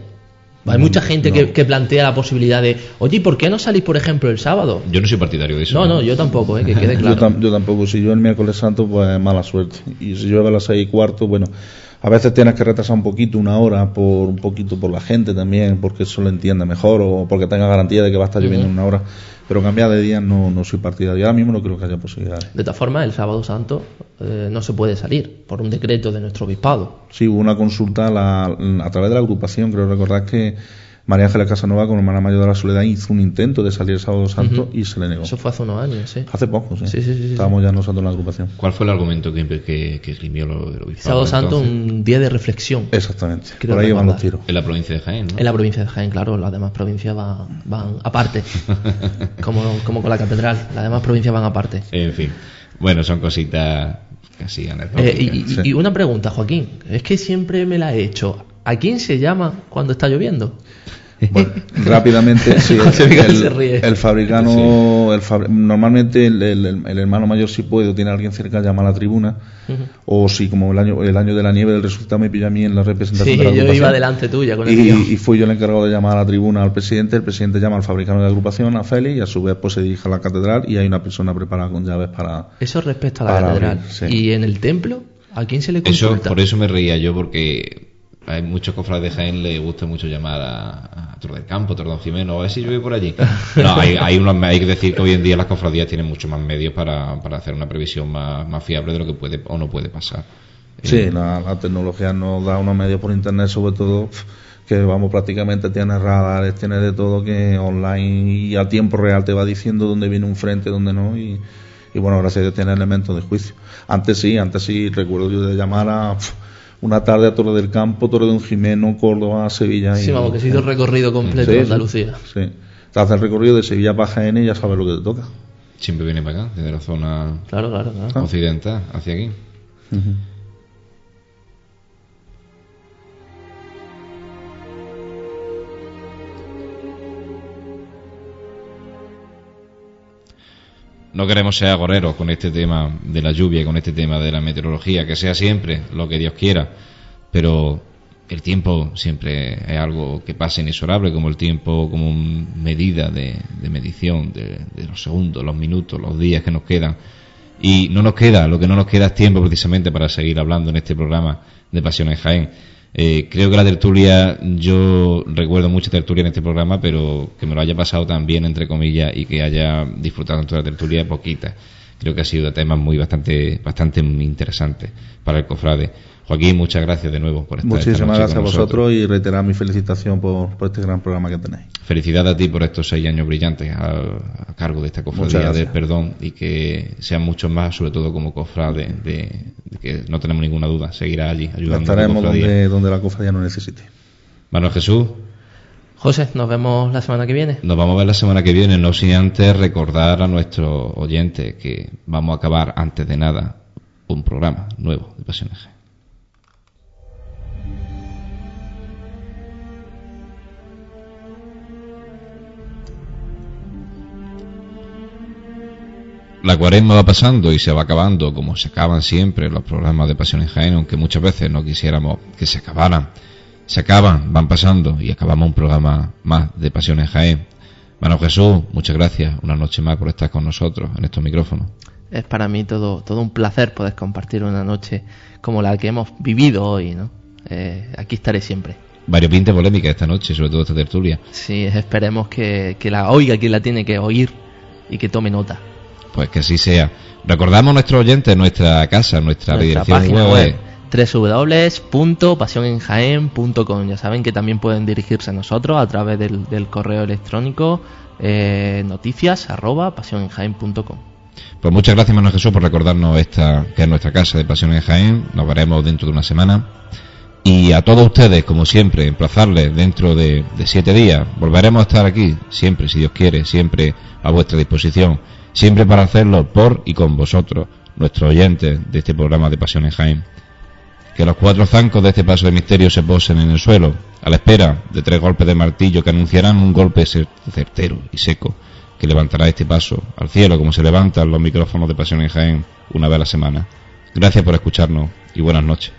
Hay mucha gente que, que plantea la posibilidad de, oye, ¿y ¿por qué no salís, por ejemplo, el sábado?
Yo no soy partidario de eso.
No, no, yo tampoco, eh, que quede
Yo,
claro.
tam- yo tampoco, si yo el miércoles santo, pues mala suerte. Y si llueve a las seis y cuarto, bueno, a veces tienes que retrasar un poquito, una hora, por un poquito por la gente también, porque eso lo entiende mejor o porque tenga garantía de que va a estar lloviendo en una hora. Pero cambiar de día no, no soy partidario. Ahora mismo no creo que haya posibilidades.
De todas formas, el sábado santo eh, no se puede salir por un decreto de nuestro obispado.
Sí, hubo una consulta a, la- a través de la agrupación, creo recordar que María Ángeles Casanova, como hermana mayor de la Soledad, hizo un intento de salir el sábado santo y se le negó.
Eso fue hace unos años, sí.
Hace poco, sí.
Sí, sí, sí.
Estábamos ya nosotros en la agrupación.
¿Cuál fue el argumento que, que, que esgrimió lo- el obispado?
Sábado Santo, un día de reflexión.
Exactamente.
Creo
Por ahí van los tiros.
En la provincia de Jaén, ¿no?
En la provincia de Jaén, claro, las demás provincias van, van aparte. como, como con la catedral, las demás provincias van aparte.
En fin. Bueno, son cositas casi anecdóticas.
Eh, y, y-
sí.
y una pregunta, Joaquín, es que siempre me la he hecho. ¿A quién se llama cuando está lloviendo?
Bueno, rápidamente, sí, el, el fabricano, el fabri- normalmente el, el- el hermano mayor si puede o tiene a alguien cerca llama a la tribuna, o si como el año el año de la nieve del resultado me pilla a mí en la representación
Sí,
de la
yo iba delante tuya con el
y, y fui yo el encargado de llamar a la tribuna al presidente, el presidente llama al fabricano de la agrupación, a Félix, y a su vez pues se dirige a la catedral y hay una persona preparada con llaves para...
Eso respecto a la catedral.
abrir, sí.
¿Y en el templo? ¿A quién se le
Eso,
consulta?
por eso me reía yo, porque hay muchos cofrades de Jaén le gusta mucho llamar a, a del Campo, Tor Don Jimeno, a ver si llueve por allí. No, hay, hay, unos, hay que decir que hoy en día las cofradías tienen mucho más medios para, para hacer una previsión más, más fiable de lo que puede o no puede pasar.
Sí,
Eh,
la, la tecnología nos da unos medios por internet, sobre todo que vamos prácticamente tiene radares, tiene de todo que online y a tiempo real te va diciendo dónde viene un frente, dónde no y, y bueno, gracias a Dios tiene elementos de juicio. Antes sí, antes sí recuerdo yo de llamar a pf, una tarde a Torre del Campo, Torre de un Jimeno, Córdoba, Sevilla y
Sí, vamos, que se hizo el recorrido completo
Sí,
de
sí,
Andalucía.
Sí. Te haces el recorrido de Sevilla para Jaén y ya sabes lo que te toca.
Siempre viene para acá, desde la zona
Claro, claro, claro.
occidental hacia aquí. No queremos ser agoreros con este tema de la lluvia con este tema de la meteorología, que sea siempre lo que Dios quiera, pero el tiempo siempre es algo que pasa inexorable, como el tiempo como medida de, de medición de, de los segundos, los minutos, los días que nos quedan. Y no nos queda, lo que no nos queda es tiempo precisamente para seguir hablando en este programa de Pasión en Jaén. Eh, creo que la tertulia, yo recuerdo mucha tertulia en este programa, pero que me lo haya pasado tan bien, entre comillas, y que haya disfrutado tanto de la tertulia, poquita. Creo que ha sido temas muy bastante, bastante interesantes para el cofrade. Joaquín, muchas gracias de nuevo por estar esta
Muchísimas
noche
gracias a vosotros y reiterar mi felicitación por, por este gran programa que tenéis.
Felicidades a ti por estos seis años brillantes a, a cargo de esta cofradía del perdón y que sean muchos más, sobre todo como cofrade, de, de que no tenemos ninguna duda, seguirá allí ayudando a la
Estaremos donde, donde la cofradía no necesite.
Manuel Jesús,
José, nos vemos la semana que viene.
nos vamos a ver la semana que viene, no sin antes recordar a nuestros oyentes que vamos a acabar antes de nada un programa nuevo de Pasiones La cuaresma va pasando y se va acabando, como se acaban siempre los programas de Pasión en Jaén, aunque muchas veces no quisiéramos que se acabaran. Se acaban, van pasando y acabamos un programa más de Pasión en Jaén. Mano Jesús, muchas gracias una noche más por estar con nosotros en estos micrófonos.
Es para mí todo, todo un placer poder compartir una noche como la que hemos vivido hoy, ¿no? Eh, aquí estaré siempre.
Variopinta polémica esta noche, sobre todo esta tertulia.
Sí, esperemos que, que la oiga quien la tiene que oír y que tome nota.
Pues que así sea. Recordamos a nuestros oyentes nuestra casa, nuestra,
Nuestra
dirección web.
web www.pasionenjaen.com Ya saben que también pueden dirigirse a nosotros a través del, del correo electrónico eh, noticias arroba pasionenjaen.com
Pues muchas gracias, Manuel Jesús, por recordarnos esta, que es nuestra casa de Pasión en Jaén. Nos veremos dentro de una semana. Y a todos ustedes, como siempre, emplazarles dentro de, de siete días. Volveremos a estar aquí, siempre, si Dios quiere, siempre a vuestra disposición. Siempre para hacerlo por y con vosotros, nuestros oyentes de este programa de Pasión en Jaén. Que los cuatro zancos de este paso de misterio se posen en el suelo, a la espera de tres golpes de martillo que anunciarán un golpe cer- certero y seco que levantará este paso al cielo como se levantan los micrófonos de Pasión en Jaén una vez a la semana. Gracias por escucharnos y buenas noches.